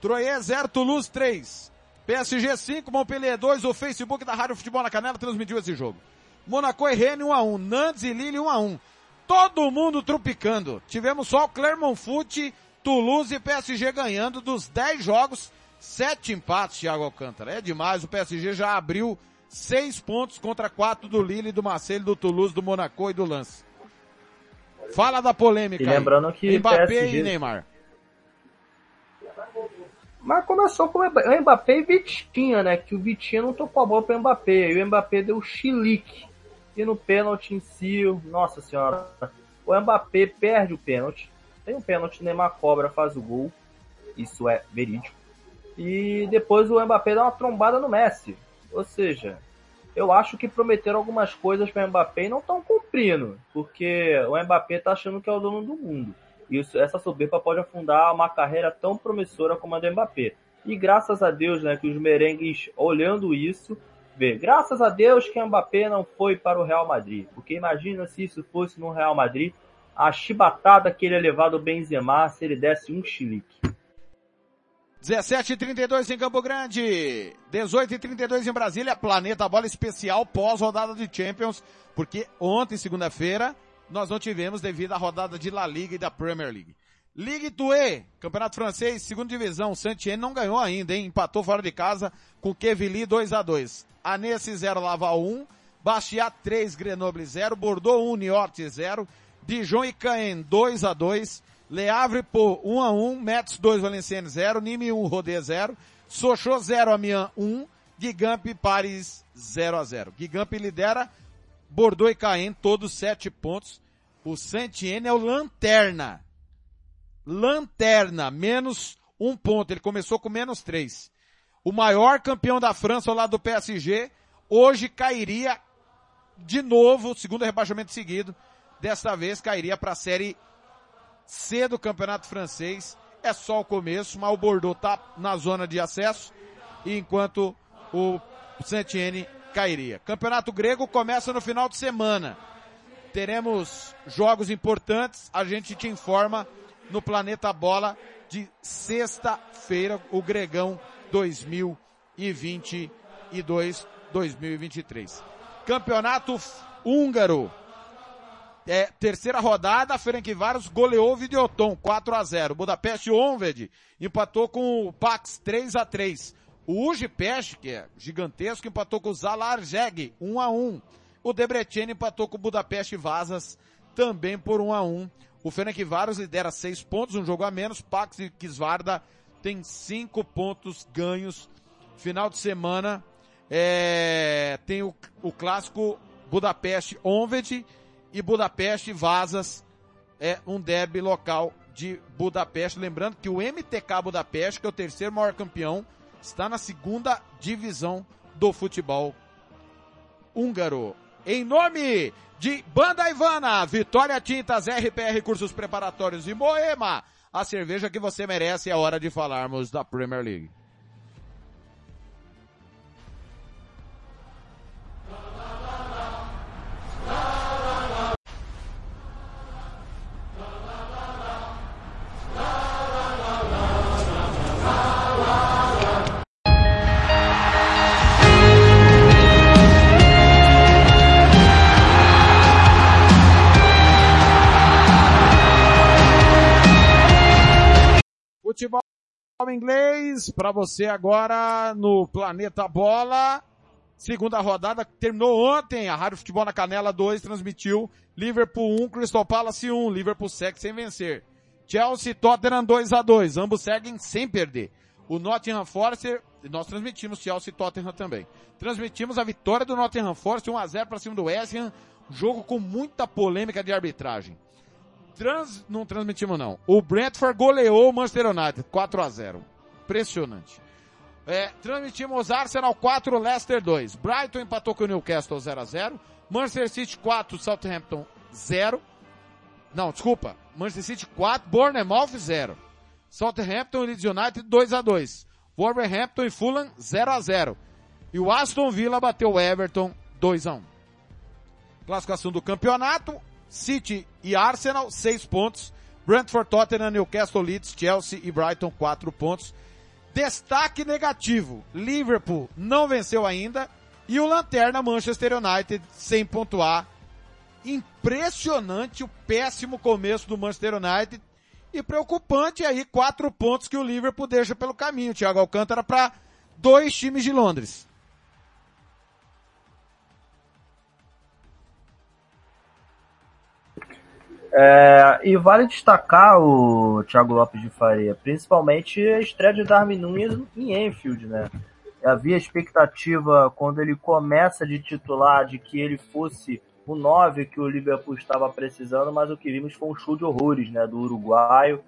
Troyes 0, Toulouse 3. PSG 5, Montpellier 2. O Facebook da Rádio Futebol na Canela transmitiu esse jogo. Monaco e Rennes 1x1. Nantes e Lille 1x1. Todo mundo trupicando. Tivemos só o Clermont Foot, Toulouse e PSG ganhando dos 10 jogos. 7 empates, Thiago Alcântara. É demais. O PSG já abriu 6 pontos contra 4 do Lille, do Marseille, do Toulouse, do Monaco e do Lance. Fala da polêmica. E lembrando que Mbappé PSG... e Neymar. Mas começou com o Mbappé e Vitinha, né? Que o Vitinha não tocou a bola pro Mbappé. E o Mbappé deu chilique. E no pênalti em si, nossa senhora. O Mbappé perde o pênalti. Tem um pênalti, Neymar cobra, faz o gol. Isso é verídico. E depois o Mbappé dá uma trombada no Messi. Ou seja, eu acho que prometeram algumas coisas para o Mbappé e não estão cumprindo. Porque o Mbappé tá achando que é o dono do mundo. E essa soberba pode afundar uma carreira tão promissora como a do Mbappé. E graças a Deus, né, que os merengues, olhando isso, vê, graças a Deus que o Mbappé não foi para o Real Madrid. Porque imagina se isso fosse no Real Madrid, a chibatada que ele ia levar do Benzema se ele desse um chilique. 17 32 em Campo Grande, 18 e 32 em Brasília, Planeta Bola Especial pós rodada de Champions, porque ontem, segunda-feira, nós não tivemos devido à rodada de La Liga e da Premier League. Ligue 2, Campeonato Francês, segunda divisão, Saint-Etienne não ganhou ainda, hein? Empatou fora de casa com Quevilly 2 a 2 Anesse 0, Laval 1, Bastia 3, Grenoble 0, Bordeaux 1, Niort 0, Dijon e Caen 2 a 2 Le Havre por 1 a 1 Metz 2, Valenciennes 0, Nîmes 1, Rodé 0, Sochaux 0, Amiens 1, Gigamp e Paris 0 a 0 Gigamp lidera Bordeaux e Caen, todos 7 pontos. O Saint-Etienne é o lanterna. Lanterna, menos um ponto. Ele começou com menos 3. O maior campeão da França ao lado do PSG, hoje cairia de novo, segundo rebaixamento seguido. Desta vez cairia para a Série C do Campeonato Francês. É só o começo, mas o Bordeaux está na zona de acesso, enquanto o Saint-Etienne cairia. Campeonato Grego começa no final de semana. Teremos jogos importantes, a gente te informa no Planeta Bola de sexta-feira, o Gregão 2022-2023. Campeonato Húngaro. É, terceira rodada, Ferencváros goleou o Videoton 4 a 0. Budapeste Onved empatou com o Pax 3 a 3. O Ujipest, que é gigantesco, empatou com o Zalarjeg 1 a 1. O Debrecen empatou com o Budapeste Vazas também por 1 a 1. O Ferencváros lidera 6 pontos, um jogo a menos. Pax e Kisvarda tem 5 pontos ganhos. Final de semana é, tem o, o clássico Budapeste Onved e Budapeste Vazas é um derby local de Budapeste. Lembrando que o MTK Budapeste, que é o terceiro maior campeão, está na segunda divisão do futebol húngaro. Em nome de Banda Ivana, Vitória Tintas, RPR Cursos Preparatórios e Moema, a cerveja que você merece é hora de falarmos da Premier League. Futebol inglês para você agora no Planeta Bola. Segunda rodada terminou ontem. A Rádio Futebol na Canela 2 transmitiu Liverpool 1, Crystal Palace 1. Liverpool segue sem vencer. Chelsea Tottenham 2 a 2. Ambos seguem sem perder. O Nottingham Forest, nós transmitimos Chelsea Tottenham também. Transmitimos a vitória do Nottingham Forest 1 a 0 para cima do West Ham. Jogo com muita polêmica de arbitragem. Trans, não transmitimos não. O Brentford goleou o Manchester United 4 a 0. Impressionante. É, transmitimos Arsenal 4, Leicester 2. Brighton empatou com o Newcastle 0 a 0. Manchester City 4, Southampton 0. Não, desculpa. Manchester City 4, Bournemouth 0. Southampton e Leeds United 2 a 2. Wolverhampton e Fulham 0 a 0. E o Aston Villa bateu o Everton 2 a 1. Classificação do campeonato, City e Arsenal 6 pontos. Brentford, Tottenham, Newcastle, Leeds, Chelsea e Brighton 4 pontos. Destaque negativo, Liverpool não venceu ainda e o Lanterna Manchester United sem pontuar. Impressionante o péssimo começo do Manchester United e preocupante aí quatro pontos que o Liverpool deixa pelo caminho, Thiago Alcântara, para dois times de Londres. É, e vale destacar o Thiago Lopes de Faria, principalmente a estreia de Darwin Nunes em Enfield, né? Havia expectativa quando ele começa de titular de que ele fosse o 9 que o Liverpool estava precisando, mas o que vimos foi um show de horrores, né, do uruguaio.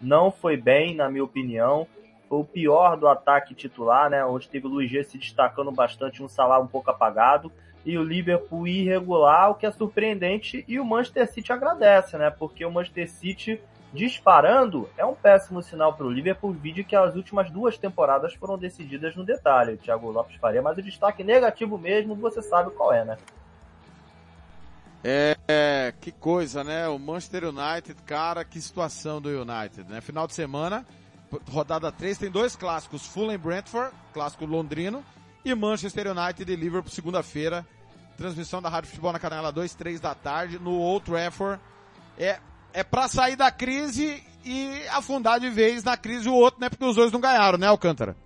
Não foi bem, na minha opinião. Foi o pior do ataque titular, né, onde teve o Luiz G se destacando bastante, um salário um pouco apagado e o Liverpool irregular, o que é surpreendente e o Manchester City agradece, né? Porque o Manchester City disparando é um péssimo sinal para o Liverpool, vídeo que as últimas duas temporadas foram decididas no detalhe, o Thiago Lopes faria, mas o destaque negativo mesmo, você sabe qual é, né? É, que coisa, né? O Manchester United, cara, que situação do United, né? Final de semana, rodada 3, tem dois clássicos, Fulham e Brentford, clássico londrino, e Manchester United e Liverpool segunda-feira, Transmissão da Rádio Futebol na Canela 2, 3 da tarde, no Old Trafford. É, é pra sair da crise e afundar de vez na crise o outro, né? Porque os dois não ganharam, né, Alcântara?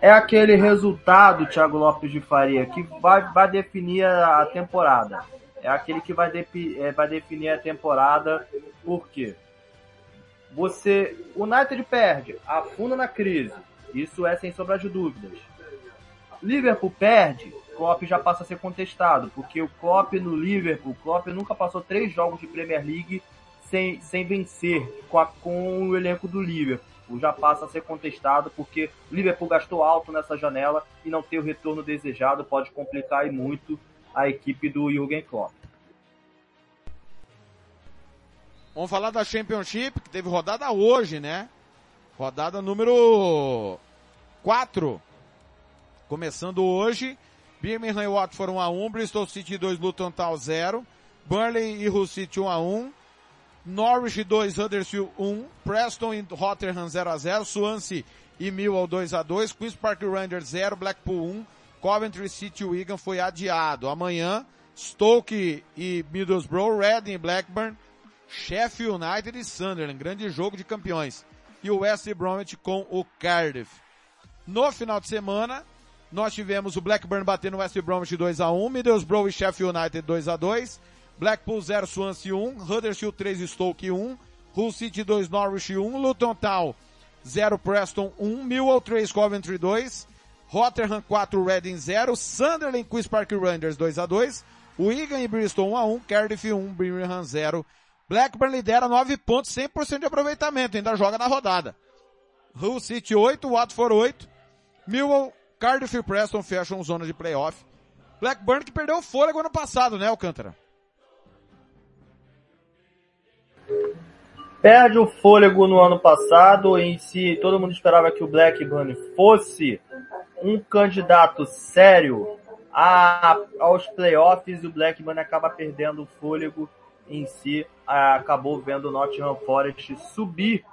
É aquele resultado, Thiago Lopes de Faria, que vai, vai definir a temporada. É aquele que vai, de, é, vai definir a temporada. Por quê? Você, o United perde, afunda na crise. Isso é sem sombra de dúvidas. Liverpool perde, Klopp já passa a ser contestado, porque o Klopp no Liverpool, Klopp nunca passou três jogos de Premier League sem, sem vencer com, a, com o elenco do Liverpool. Já passa a ser contestado porque o Liverpool gastou alto nessa janela e não ter o retorno desejado pode complicar e muito a equipe do Jürgen Klopp. Vamos falar da Championship, que teve rodada hoje, né? Rodada número 4. Começando hoje, Birmingham e Watford 1 a 1, Bristol City 2, Luton Town 0, Burnley e Hull City 1 a 1, Norwich 2, Huddersfield 1, Preston e Rotterdam 0 a 0, Swansea e Millwall 2 a 2, Queen's Park Rangers 0, Blackpool 1, Coventry City Wigan foi adiado. Amanhã, Stoke e Middlesbrough, Reading e Blackburn, Sheffield United e Sunderland, grande jogo de campeões. E o West Bromwich com o Cardiff. No final de semana, nós tivemos o Blackburn batendo o West Bromwich 2x1, Middlesbrough e Sheffield United 2x2, Blackpool 0, Swansea 1, Huddersfield 3, Stoke 1, Hull City 2, Norwich 1, Luton Town 0, Preston 1, Millwall 3, Coventry 2, Rotterdam 4, Reading 0, Sunderland Queen's Park Rangers 2x2, Wigan e Bristol 1x1, Cardiff 1, Birmingham 0. Blackburn lidera 9 pontos, 100% de aproveitamento, ainda joga na rodada. Hull City 8, Watford 8, Millwall Cardiff e Preston fecham zona de playoff. Blackburn que perdeu o fôlego ano passado, né, Alcântara? Perde o fôlego no ano passado, em si todo mundo esperava que o Blackburn fosse um candidato sério a, aos playoffs e o Blackburn acaba perdendo o fôlego em si, acabou vendo o Nottingham Forest subir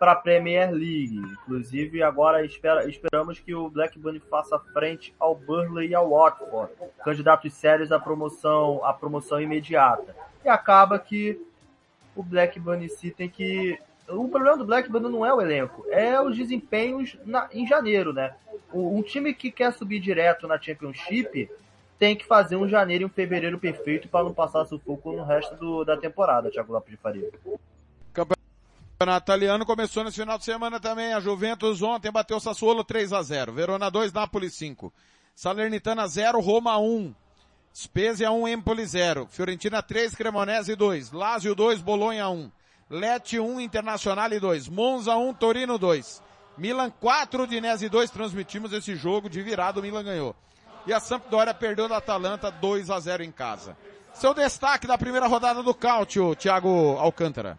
para a Premier League. Inclusive, agora espera, esperamos que o Blackburn faça frente ao Burnley e ao Watford, candidatos sérios à promoção, à promoção imediata. E acaba que o Blackburn si tem que. O problema do Blackburn não é o elenco, é os desempenhos na, em janeiro, né? O, um time que quer subir direto na Championship tem que fazer um janeiro e um fevereiro perfeito para não passar sufoco no resto do, da temporada, Thiago Lopes de Faria. Campeonato italiano começou nesse final de semana também. A Juventus ontem bateu Sassuolo 3 a 0 Verona 2, Napoli 5. Salernitana 0, Roma 1. Spezia 1, Empoli 0. Fiorentina 3, Cremonese 2. Lazio 2, Bolonha 1. Lecce 1, Internazionale 2. Monza 1, Torino 2. Milan 4, Dinese 2. Transmitimos esse jogo de virado, o Milan ganhou. E a Sampdoria perdeu da Atalanta 2 a 0 em casa. Seu destaque da primeira rodada do Cáutio, Thiago Alcântara.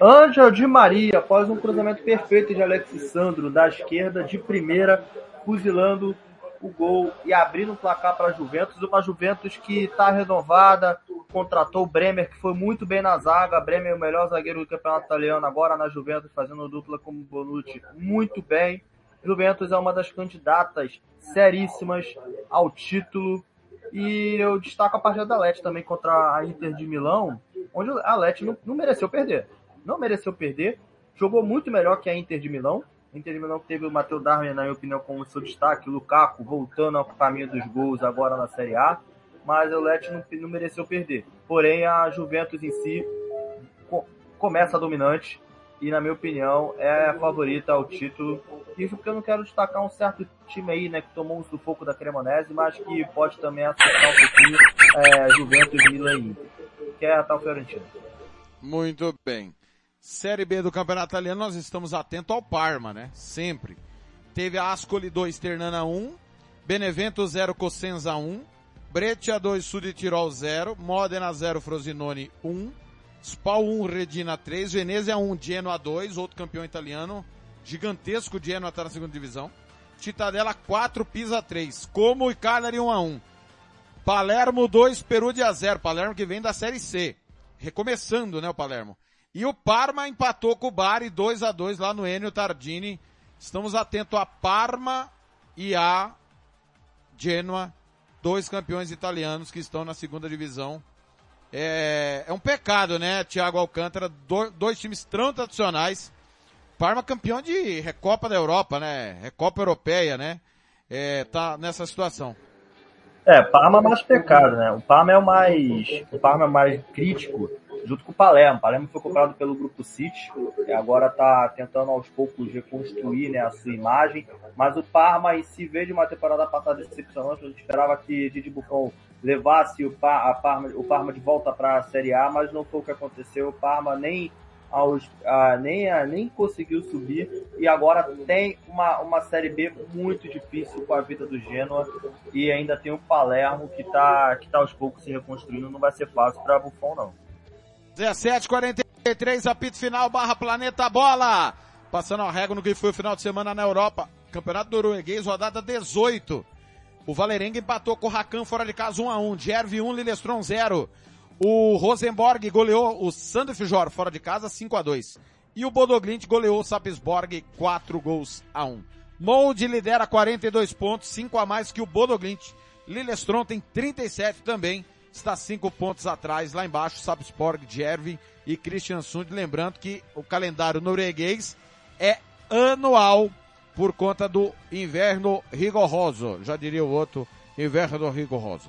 Ângel de Maria, após um cruzamento perfeito de Alexis Sandro da esquerda, de primeira, fuzilando o gol e abrindo o placar para a Juventus. Uma Juventus que está renovada, contratou o Bremer, que foi muito bem na zaga. Bremer é o melhor zagueiro do campeonato italiano, agora na Juventus, fazendo dupla com o Bonucci muito bem. Juventus é uma das candidatas seríssimas ao título. E eu destaco a partida da Leti também contra a Inter de Milão, onde a Leti não, não mereceu perder. Não mereceu perder. Jogou muito melhor que a Inter de Milão. A Inter de Milão teve o Matheus Darwin, na minha opinião, como seu destaque. O Lukaku voltando ao caminho dos gols agora na Série A. Mas o Leti não, não mereceu perder. Porém, a Juventus em si começa dominante e, na minha opinião, é a favorita ao título. Isso porque eu não quero destacar um certo time aí, né, que tomou um sufoco da Cremonese, mas que pode também assustar um pouquinho é, Juventus, Milan e Inter, que é a tal Fiorentina. Muito bem. Série B do Campeonato Italiano, nós estamos atentos ao Parma, né? Sempre. Teve a Ascoli 2, Ternana 1, Benevento 0, Cosenza 1, Breccia 2, Sud Tirol 0, Modena 0, Frosinone 1, Spal 1, Redina 3, Venezia 1, Genoa 2, outro campeão italiano, gigantesco Genoa está na segunda divisão. Titadella 4, Pisa 3, Como e Cagliari 1 a 1. Palermo 2, Perugia 0, Palermo que vem da Série C. Recomeçando, né, o Palermo. E o Parma empatou com o Bari 2 a 2 lá no Enio Tardini. Estamos atentos a Parma e a Genoa, dois campeões italianos que estão na segunda divisão. É, é um pecado, né, Thiago Alcântara, do, dois times tão tradicionais. Parma campeão de Recopa da Europa, né, Recopa Europeia, né, é, tá nessa situação. É, Parma é mais pecado, né, o Parma é o mais, o Parma é o mais crítico, junto com o Palermo. O Palermo foi comprado pelo Grupo City e agora está tentando aos poucos reconstruir né, a sua imagem. Mas o Parma em si veio de uma temporada passada decepcionante. A gente esperava que Didi Buffon levasse o, Parma, o Parma de volta para a Série A, mas não foi o que aconteceu. O Parma nem aos, nem, nem conseguiu subir e agora tem uma, uma Série B muito difícil com a vida do Genoa e ainda tem o Palermo que está que tá aos poucos se reconstruindo. Não vai ser fácil para Buffon, não. 17:43 apito final barra Planeta Bola. Passando a régua no que foi o final de semana na Europa. Campeonato norueguês, rodada 18. O Valerenga empatou com o Rakan fora de casa 1 a 1. Djervi 1, Lillestrom 0. O Rosenborg goleou o Sandefjord fora de casa 5 a 2. E o Bodoglint goleou o Sapsborg 4 gols a 1. Molde lidera 42 pontos, 5 a mais que o Bodoglint. Lillestrom tem 37 também está cinco pontos atrás, lá embaixo, Sapsborg, Djervi e Christian Sund. Lembrando que o calendário norueguês é anual por conta do inverno rigoroso. Já diria o outro, inverno rigoroso.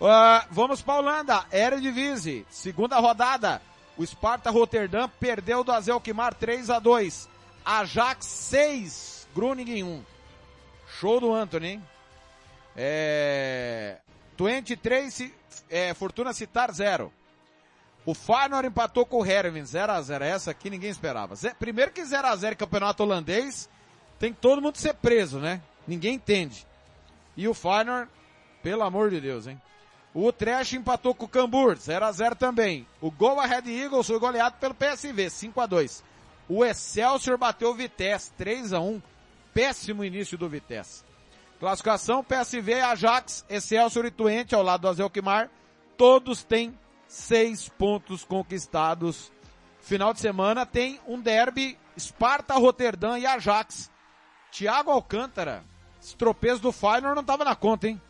Uh, vamos para a Holanda, Eredivisie, segunda rodada. O Sparta Rotterdam perdeu do Azelkmar 3 a 2. Ajax 6, Groningen 1. Show do Anthony, hein? É... 23 é, Fortuna Citar 0. O Feyenoord empatou com o Herven 0 a 0 Essa aqui ninguém esperava. Primeiro que 0 a 0 campeonato holandês, tem que todo mundo ser preso, né? Ninguém entende. E o Feyenoord, pelo amor de Deus, hein? O Utrecht empatou com o Cambur, 0 a 0 também. O Go Ahead Eagles foi goleado pelo PSV, 5 a 2. O Excelsior bateu o Vitesse, 3 a 1. Péssimo início do Vitesse. Classificação, PSV, Ajax, Excelsior e Twente ao lado do Azelkmar. Todos têm seis pontos conquistados. Final de semana tem um derby, Sparta, Roterdã e Ajax. Thiago Alcântara, esse tropeço do Feyenoord não estava na conta, hein?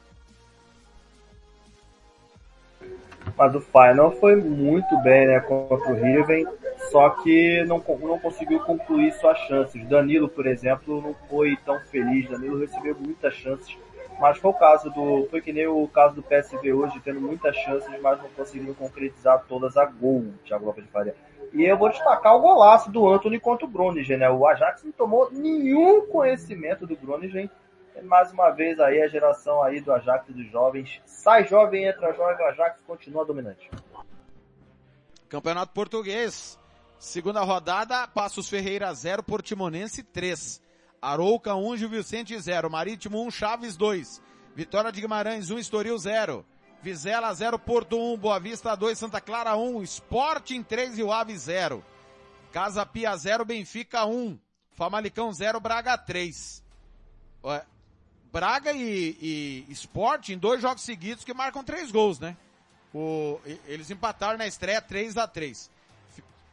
Mas o Final foi muito bem, né, contra o Riven, só que não, não conseguiu concluir suas chances. Danilo, por exemplo, não foi tão feliz. Danilo recebeu muitas chances, mas foi o caso do, foi que nem o caso do PSV hoje, tendo muitas chances, mas não conseguiu concretizar todas a gol, Thiago Lopes de Faria. E eu vou destacar o golaço do Anthony contra o Groningen, né? O Ajax não tomou nenhum conhecimento do Groningen mais uma vez aí a geração aí do Ajax dos jovens. Sai jovem, entra jovem, o Ajax continua dominante. Campeonato Português. Segunda rodada, Passos Ferreira 0, Portimonense 3. Arouca 1, Gil Vicente 0, Marítimo 1, Chaves 2. Vitória de Guimarães 1, Estoril 0. Vizela 0, Porto 1, Boa Vista 2, Santa Clara 1, Sporting 3 e o Ave 0. Casa Pia 0, Benfica 1. Famalicão 0, Braga 3. Braga e, e Sporting, dois jogos seguidos que marcam três gols, né? O, eles empataram na estreia 3 a 3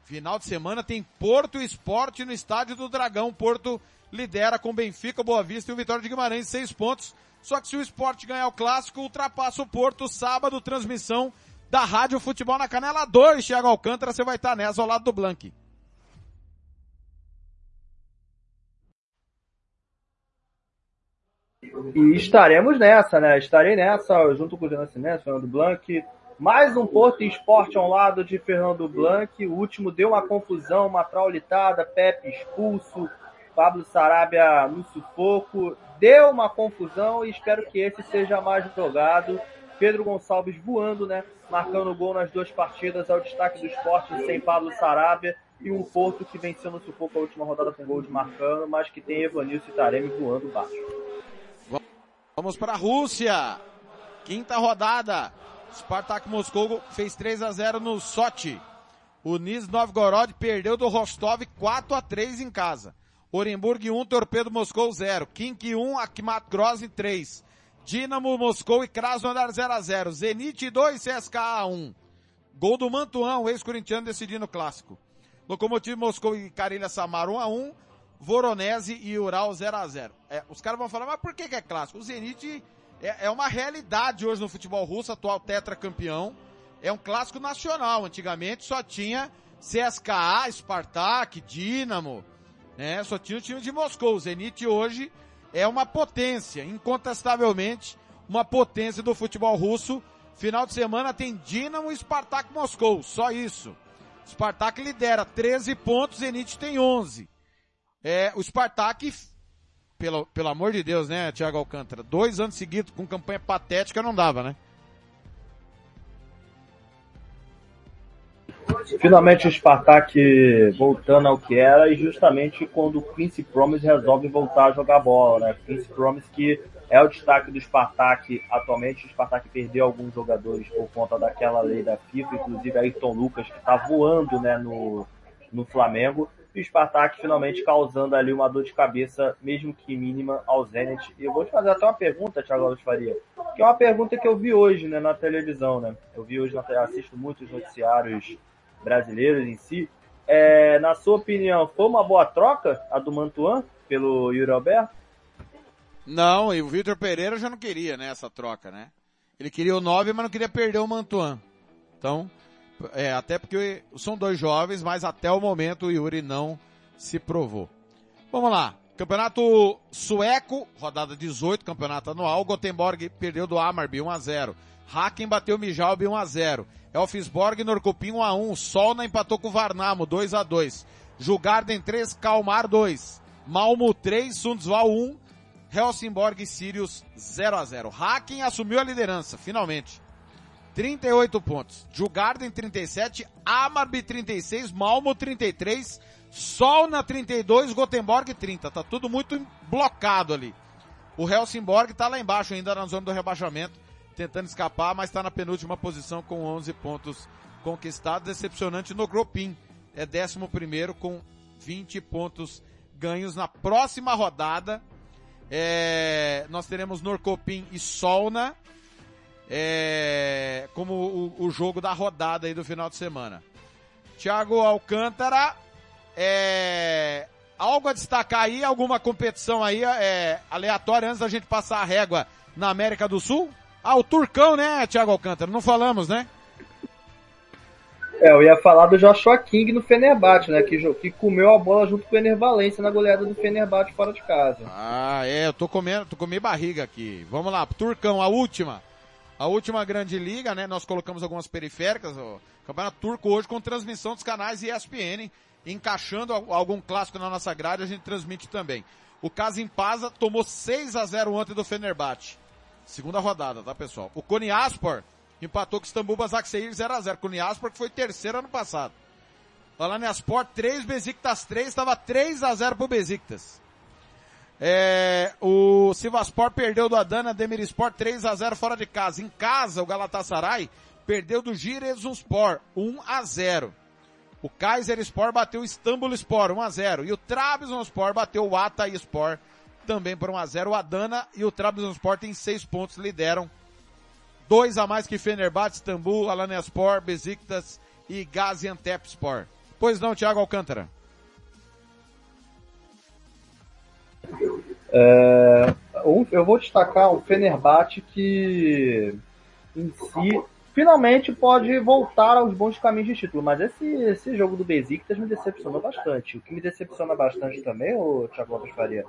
Final de semana tem Porto Esporte no Estádio do Dragão. Porto lidera com Benfica, Boa Vista e o Vitória de Guimarães, seis pontos. Só que se o esporte ganhar o clássico, ultrapassa o Porto, sábado, transmissão da Rádio Futebol na Canela 2, Thiago Alcântara, você vai estar nessa ao lado do Blank. E estaremos nessa, né? Estarei nessa, junto com o Jonas Nascimento, Fernando Blanc. Mais um Porto Esporte ao lado de Fernando Blanc. O último deu uma confusão, uma traulitada, Pepe expulso, Pablo Sarabia no sufoco. Deu uma confusão e espero que esse seja mais jogado. Pedro Gonçalves voando, né? Marcando gol nas duas partidas. É o destaque do esporte sem Pablo Sarabia. E um Porto que venceu no sufoco a última rodada com gol de Marcano, mas que tem Evanilson e Taremi voando baixo. Vamos para a Rússia. Quinta rodada. Spartak Moscou fez 3 a 0 no Sochi. O Niz Novgorod perdeu do Rostov 4 a 3 em casa. Orenburg 1, Torpedo Moscou 0. Kink 1, Akhmat Grozny 3. Dinamo Moscou e Krasnodar 0 a 0. Zenit 2, CSKA 1. Gol do Mantuan, ex-corintiano decidindo o clássico. Lokomotiv Moscou e Karilha Samar 1 a 1. Voronese e Ural 0 a 0 é, Os caras vão falar, mas por que, que é clássico? O Zenit é, é, uma realidade hoje no futebol russo, atual tetracampeão. É um clássico nacional. Antigamente só tinha CSKA, Spartak, Dinamo, né? Só tinha o time de Moscou. O Zenit hoje é uma potência, incontestavelmente, uma potência do futebol russo. Final de semana tem Dinamo e Spartak Moscou, só isso. Spartak lidera 13 pontos, Zenit tem 11. É, o Spartak, pelo, pelo amor de Deus, né, Thiago Alcântara? Dois anos seguidos com campanha patética não dava, né? Finalmente o Spartak voltando ao que era e justamente quando o Quincy Promise resolve voltar a jogar bola, né? Quincy Promise que é o destaque do Spartak atualmente. O Spartak perdeu alguns jogadores por conta daquela lei da FIFA, inclusive Ayrton Lucas que está voando, né, no, no Flamengo e o Spartak finalmente causando ali uma dor de cabeça, mesmo que mínima, ao Zenit. E eu vou te fazer até uma pergunta, Thiago Alves Faria, que é uma pergunta que eu vi hoje né, na televisão. Né? Eu vi hoje, na, assisto muitos noticiários brasileiros em si. É, na sua opinião, foi uma boa troca a do Mantuan pelo Yuri Alberto? Não, e o Vitor Pereira já não queria, né, essa troca, né? Ele queria o 9, mas não queria perder o Mantuan. Então, é, até porque são dois jovens, mas até o momento o Yuri não se provou. Vamos lá. Campeonato sueco, rodada 18, campeonato anual. Gothenburg perdeu do Amarby 1 a 0. Haken bateu Mijalbi 1 a 0. Elfsborg Norcopim 1 a 1. Solna empatou com Varnamo 2 a 2. Jugarden 3, Kalmar 2. Malmo 3, Sundsvall 1. Helsingborg e Sirius 0 a 0. Haken assumiu a liderança, finalmente. 38 pontos. Jugarden 37, Amarby 36, Malmo 33, Sol na 32, Gothenburg 30. Tá tudo muito blocado ali. O Helsingborg tá lá embaixo ainda na zona do rebaixamento, tentando escapar, mas está na penúltima posição com 11 pontos conquistados. Decepcionante no Gropin. É 11 primeiro com 20 pontos ganhos na próxima rodada. É, nós teremos Norcopim e Solna é, como o, o, jogo da rodada aí do final de semana. Thiago Alcântara, é, algo a destacar aí, alguma competição aí é, aleatória antes da gente passar a régua na América do Sul? Ah, o Turcão, né, Thiago Alcântara? Não falamos, né? É, eu ia falar do Joshua King no Fenerbahçe, né? Que, que comeu a bola junto com o Ener Valência na goleada do Fenerbahçe fora de casa. Ah, é, eu tô comendo, tô comendo barriga aqui. Vamos lá, Turcão, a última. A última grande liga, né? Nós colocamos algumas periféricas. O Campeonato Turco hoje com transmissão dos canais ESPN, encaixando algum clássico na nossa grade, a gente transmite também. O Casim Paza tomou 6 a 0 ontem do Fenerbahçe. Segunda rodada, tá, pessoal? O Konyaspor empatou com o Istambul Basaksehir 0 a 0 Konyaspor que foi terceiro ano passado. Falando em Asport, 3, Besiktas 3, estava 3 a 0 pro Besiktas. É, o Sivaspor perdeu do Adana Demirspor 3 a 0 fora de casa. Em casa, o Galatasaray perdeu do Giresunspor 1 a 0. O Kaiserspor bateu o Istanbulspor 1 a 0 e o Trabzonspor bateu o Ataíspor também por 1 a 0. O Adana e o Trabzonspor têm 6 pontos, lideram. Dois a mais que Fenerbahçe, Istambul, Alanyaspor, Besiktas e Gaziantepspor. Pois não, Thiago Alcântara. É, eu vou destacar o Fenerbahçe que em si finalmente pode voltar aos bons caminhos de título, mas esse, esse jogo do Besiktas me decepcionou bastante. O que me decepciona bastante também, o Thiago Lopes Faria,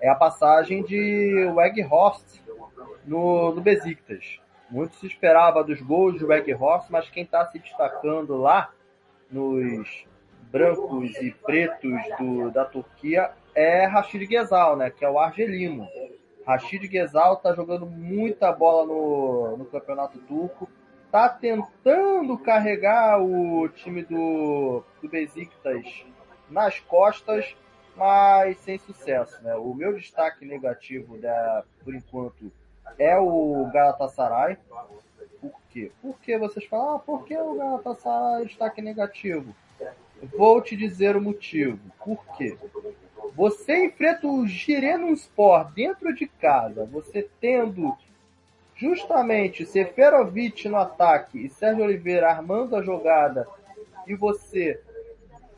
é a passagem de Weghorst no, no Besiktas. Muito se esperava dos gols do Weghorst, mas quem está se destacando lá nos brancos e pretos do, da Turquia é Rashid Ghezal, né, que é o argelino. Rashid Ghezal está jogando muita bola no, no campeonato turco, está tentando carregar o time do, do Besiktas nas costas, mas sem sucesso. Né? O meu destaque negativo, da, por enquanto, é o Galatasaray. Por quê? Porque vocês falam, ah, por que o Galatasaray é destaque negativo? Vou te dizer o motivo. Por quê? Você enfrenta o Giresunspor dentro de casa, você tendo justamente Seferovic no ataque e Sérgio Oliveira armando a jogada e você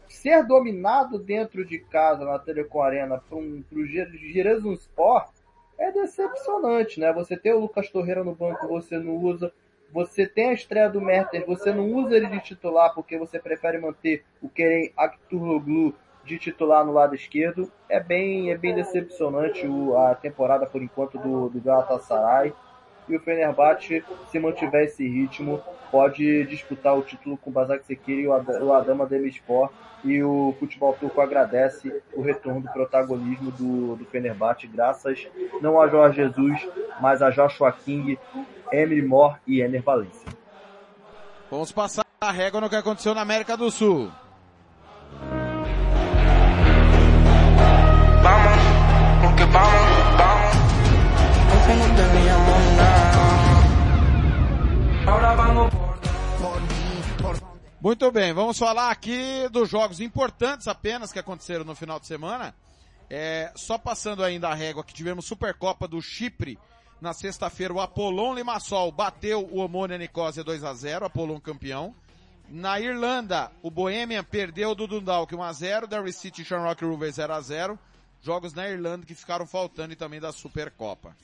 ser dominado dentro de casa na Telecom Arena para um, o Giresunspor é decepcionante, né? Você tem o Lucas Torreira no banco, você não usa. Você tem a estreia do Mertens, você não usa ele de titular porque você prefere manter o Kerem Aktürkoğlu de titular no lado esquerdo. É bem, é bem decepcionante o, a temporada por enquanto do, do Galatasaray. E o Fenerbahçe, se mantiver esse ritmo, pode disputar o título com o Basak e o Adama Demirspor. E o futebol turco agradece o retorno do protagonismo do, do Fenerbahçe, graças não a Jorge Jesus, mas a Joshua King, Emily Moore e Ener Valencia. Vamos passar a régua no que aconteceu na América do Sul. Muito bem, vamos falar aqui dos jogos importantes apenas que aconteceram no final de semana. É, só passando ainda a régua que tivemos Supercopa do Chipre na sexta-feira. O Apolon Limassol bateu o Omônia Nicosia 2 a 0 Apolon campeão. Na Irlanda, o Bohemian perdeu do Dundalk 1 a 0 Derry City e Shamrock Rovers 0 a 0 jogos na Irlanda que ficaram faltando e também da Supercopa.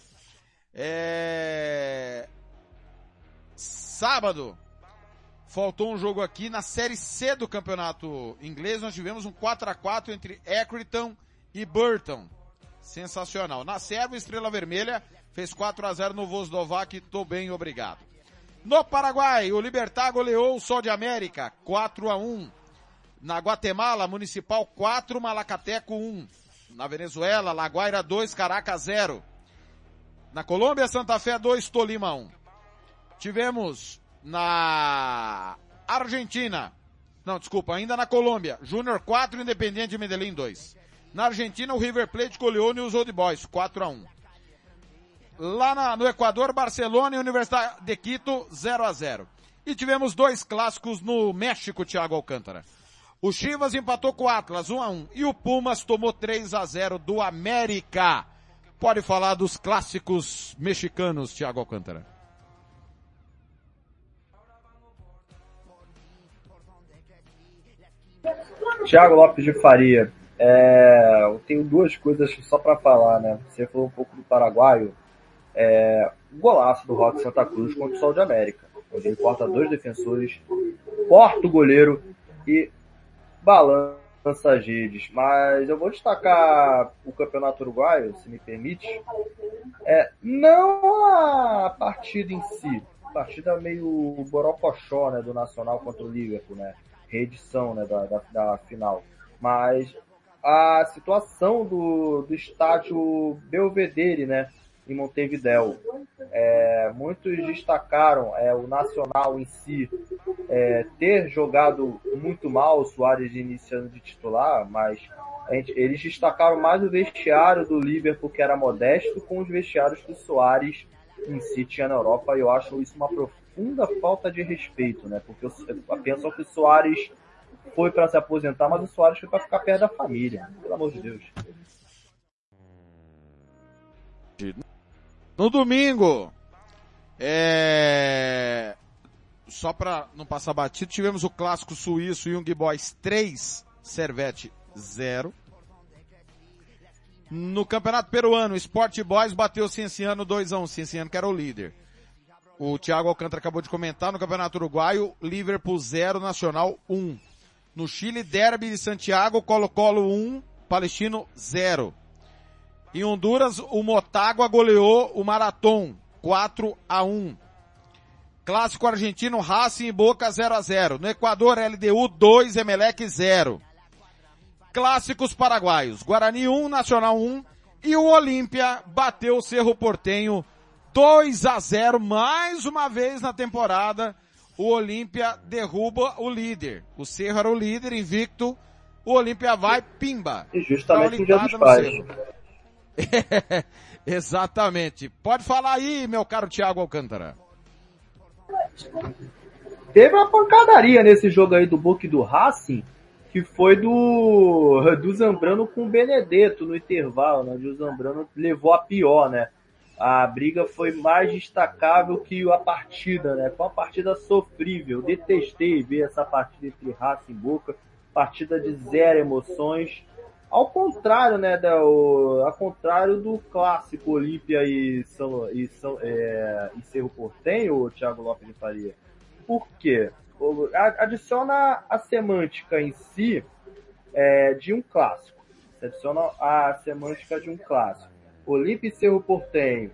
É... Sábado, faltou um jogo aqui na Série C do Campeonato Inglês. Nós tivemos um 4 a 4 entre Accrington e Burton. Sensacional. Na Sérvia, Estrela Vermelha fez 4 a 0 no Vozdovac. Tô bem, obrigado. No Paraguai, o Libertar goleou o Sol de América, 4 a 1. Na Guatemala, Municipal 4, Malacateco 1 na Venezuela, Laguaira 2, Caracas 0. Na Colômbia, Santa Fé 2, Tolima 1. Tivemos na Argentina, não, desculpa, ainda na Colômbia, Júnior 4, Independiente Medellín 2. Na Argentina, o River Plate goleou os Old Boys, 4 a 1. Lá na, no Equador, Barcelona e Universidade de Quito, 0 a 0. E tivemos dois clássicos no México, Thiago Alcântara. O Chivas empatou com o Atlas 1 a 1 e o Pumas tomou 3 a 0 do América. Pode falar dos clássicos mexicanos, Thiago Alcântara. Thiago Lopes de Faria. É, eu tenho duas coisas só para falar, né? Você falou um pouco do paraguaio. É, o golaço do Rock Santa Cruz contra o Sol de América, onde ele corta dois defensores, corta o goleiro e balança as redes, mas eu vou destacar o Campeonato Uruguaio, se me permite. É, não a partida em si, partida meio borocochó, né, do Nacional contra o Liverpool, né, reedição, né, da, da, da final, mas a situação do, do estádio Belvedere, né, em Montevideo. É, muitos destacaram é, o Nacional em si é, ter jogado muito mal o Soares iniciando de titular, mas gente, eles destacaram mais o vestiário do Liverpool, que era modesto, com os vestiários do Soares em si tinha na Europa, e eu acho isso uma profunda falta de respeito, né? Porque penso que o Soares foi para se aposentar, mas o Soares foi para ficar perto da família, pelo amor de Deus. No domingo, é... só para não passar batido, tivemos o clássico suíço Young Boys 3, Servete 0. No campeonato peruano, Sport Boys bateu o Cienciano 2x1, Cienciano que era o líder. O Thiago Alcântara acabou de comentar, no campeonato uruguaio, Liverpool 0, Nacional 1. No Chile, Derby de Santiago, Colo-Colo 1, Palestino 0. Em Honduras, o Motagua goleou o Marathon 4 a 1. Clássico argentino, Racing e Boca 0 a 0. No Equador, LDU 2, Emelec 0. Clássicos paraguaios, Guarani 1, Nacional 1 e o Olímpia bateu o Cerro Portenho 2 a 0 mais uma vez na temporada. O Olímpia derruba o líder. O Cerro era o líder, invicto. O Olímpia vai, pimba. E justamente no dia dos pais. Exatamente. Pode falar aí, meu caro Thiago Alcântara. Teve uma pancadaria nesse jogo aí do Book do Racing, que foi do, do Zambrano com o Benedetto no intervalo, né? O Zambrano levou a pior, né? A briga foi mais destacável que a partida, né? Foi uma partida sofrível. Detestei ver essa partida entre Racing e Boca. Partida de zero emoções. Ao contrário, né, da, o, ao contrário do clássico Olímpia e, São, e, São, é, e Cerro Portenho, Thiago Lopes de Faria. Por quê? Adiciona a semântica em si é, de um clássico. Adiciona a semântica de um clássico. Olímpia e Cerro Portenho.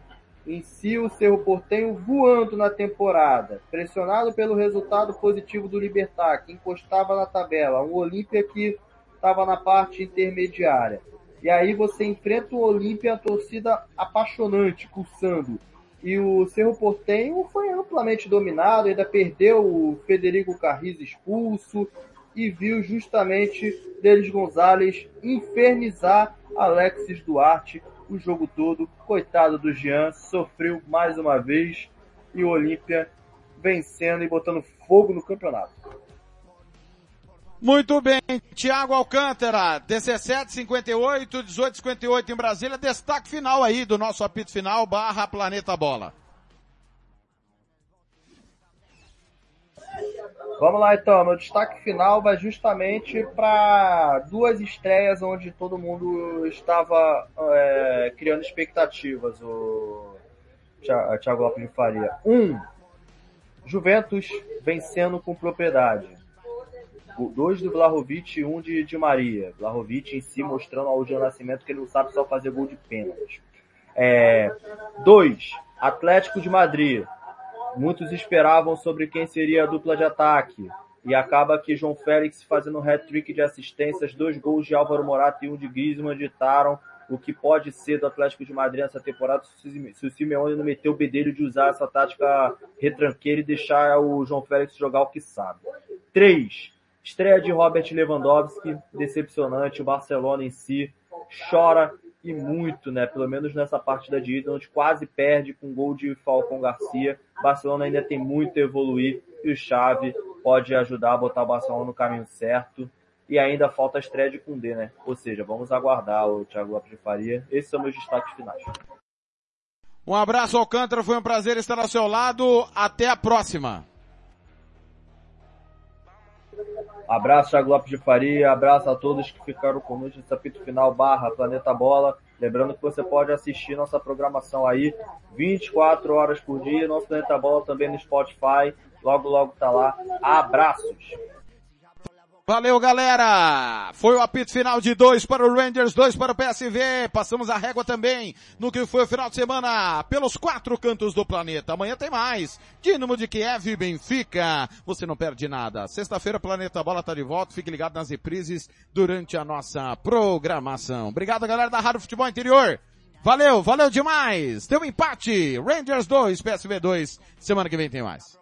Em si, o Cerro Portenho voando na temporada, pressionado pelo resultado positivo do Libertar, que encostava na tabela. Um Olímpia que estava na parte intermediária. E aí você enfrenta o Olímpia, a torcida apaixonante, pulsando. E o Cerro Portenho foi amplamente dominado, ainda perdeu o Federico Carriz expulso e viu justamente Delis Gonzalez infernizar Alexis Duarte o jogo todo. Coitado do Jean, sofreu mais uma vez e o Olímpia vencendo e botando fogo no campeonato. Muito bem, Thiago Alcântara, 17:58, 18:58 em Brasília, destaque final aí do nosso apito final barra Planeta Bola. Vamos lá então, meu destaque final vai justamente para duas estreias onde todo mundo estava é, criando expectativas, o Thiago Lopes de Faria. Um, Juventus vencendo com propriedade dois do Vlahovic e um de, de Maria. Vlahovic em si mostrando ao Gil Nascimento que ele não sabe só fazer gol de pênalti. É, dois, Atlético de Madrid. Muitos esperavam sobre quem seria a dupla de ataque. E acaba que João Félix fazendo um hat-trick de assistências, dois gols de Álvaro Morata e um de Griezmann ditaram o que pode ser do Atlético de Madrid nessa temporada se o Simeone não meter o bedelho de usar essa tática retranqueira e deixar o João Félix jogar o que sabe. Três, Estreia de Robert Lewandowski, decepcionante. O Barcelona em si chora e muito, né? Pelo menos nessa partida de ida, onde quase perde com gol de Falcão Garcia. Barcelona ainda tem muito a evoluir e o Xavi pode ajudar a botar o Barcelona no caminho certo. E ainda falta a estreia de Koundé, né? Ou seja, vamos aguardar o Thiago Lopes de Faria. Esses são meus destaques finais. Um abraço, Alcântara. Foi um prazer estar ao seu lado. Até a próxima. Abraço, Thiago Lopes de Faria. Abraço a todos que ficaram conosco nesse apito final barra Planeta Bola. Lembrando que você pode assistir nossa programação aí 24 horas por dia. Nosso Planeta Bola também no Spotify. Logo, logo tá lá. Abraços. Valeu, galera! Foi o apito final de dois para o Rangers, dois para o PSV. Passamos a régua também no que foi o final de semana pelos quatro cantos do planeta. Amanhã tem mais. Dínamo de Kiev e Benfica. Você não perde nada. Sexta-feira, Planeta Bola tá de volta. Fique ligado nas reprises durante a nossa programação. Obrigado, galera da Rádio Futebol Interior. Valeu, valeu demais. Deu um empate. Rangers 2, PSV 2. Semana que vem tem mais.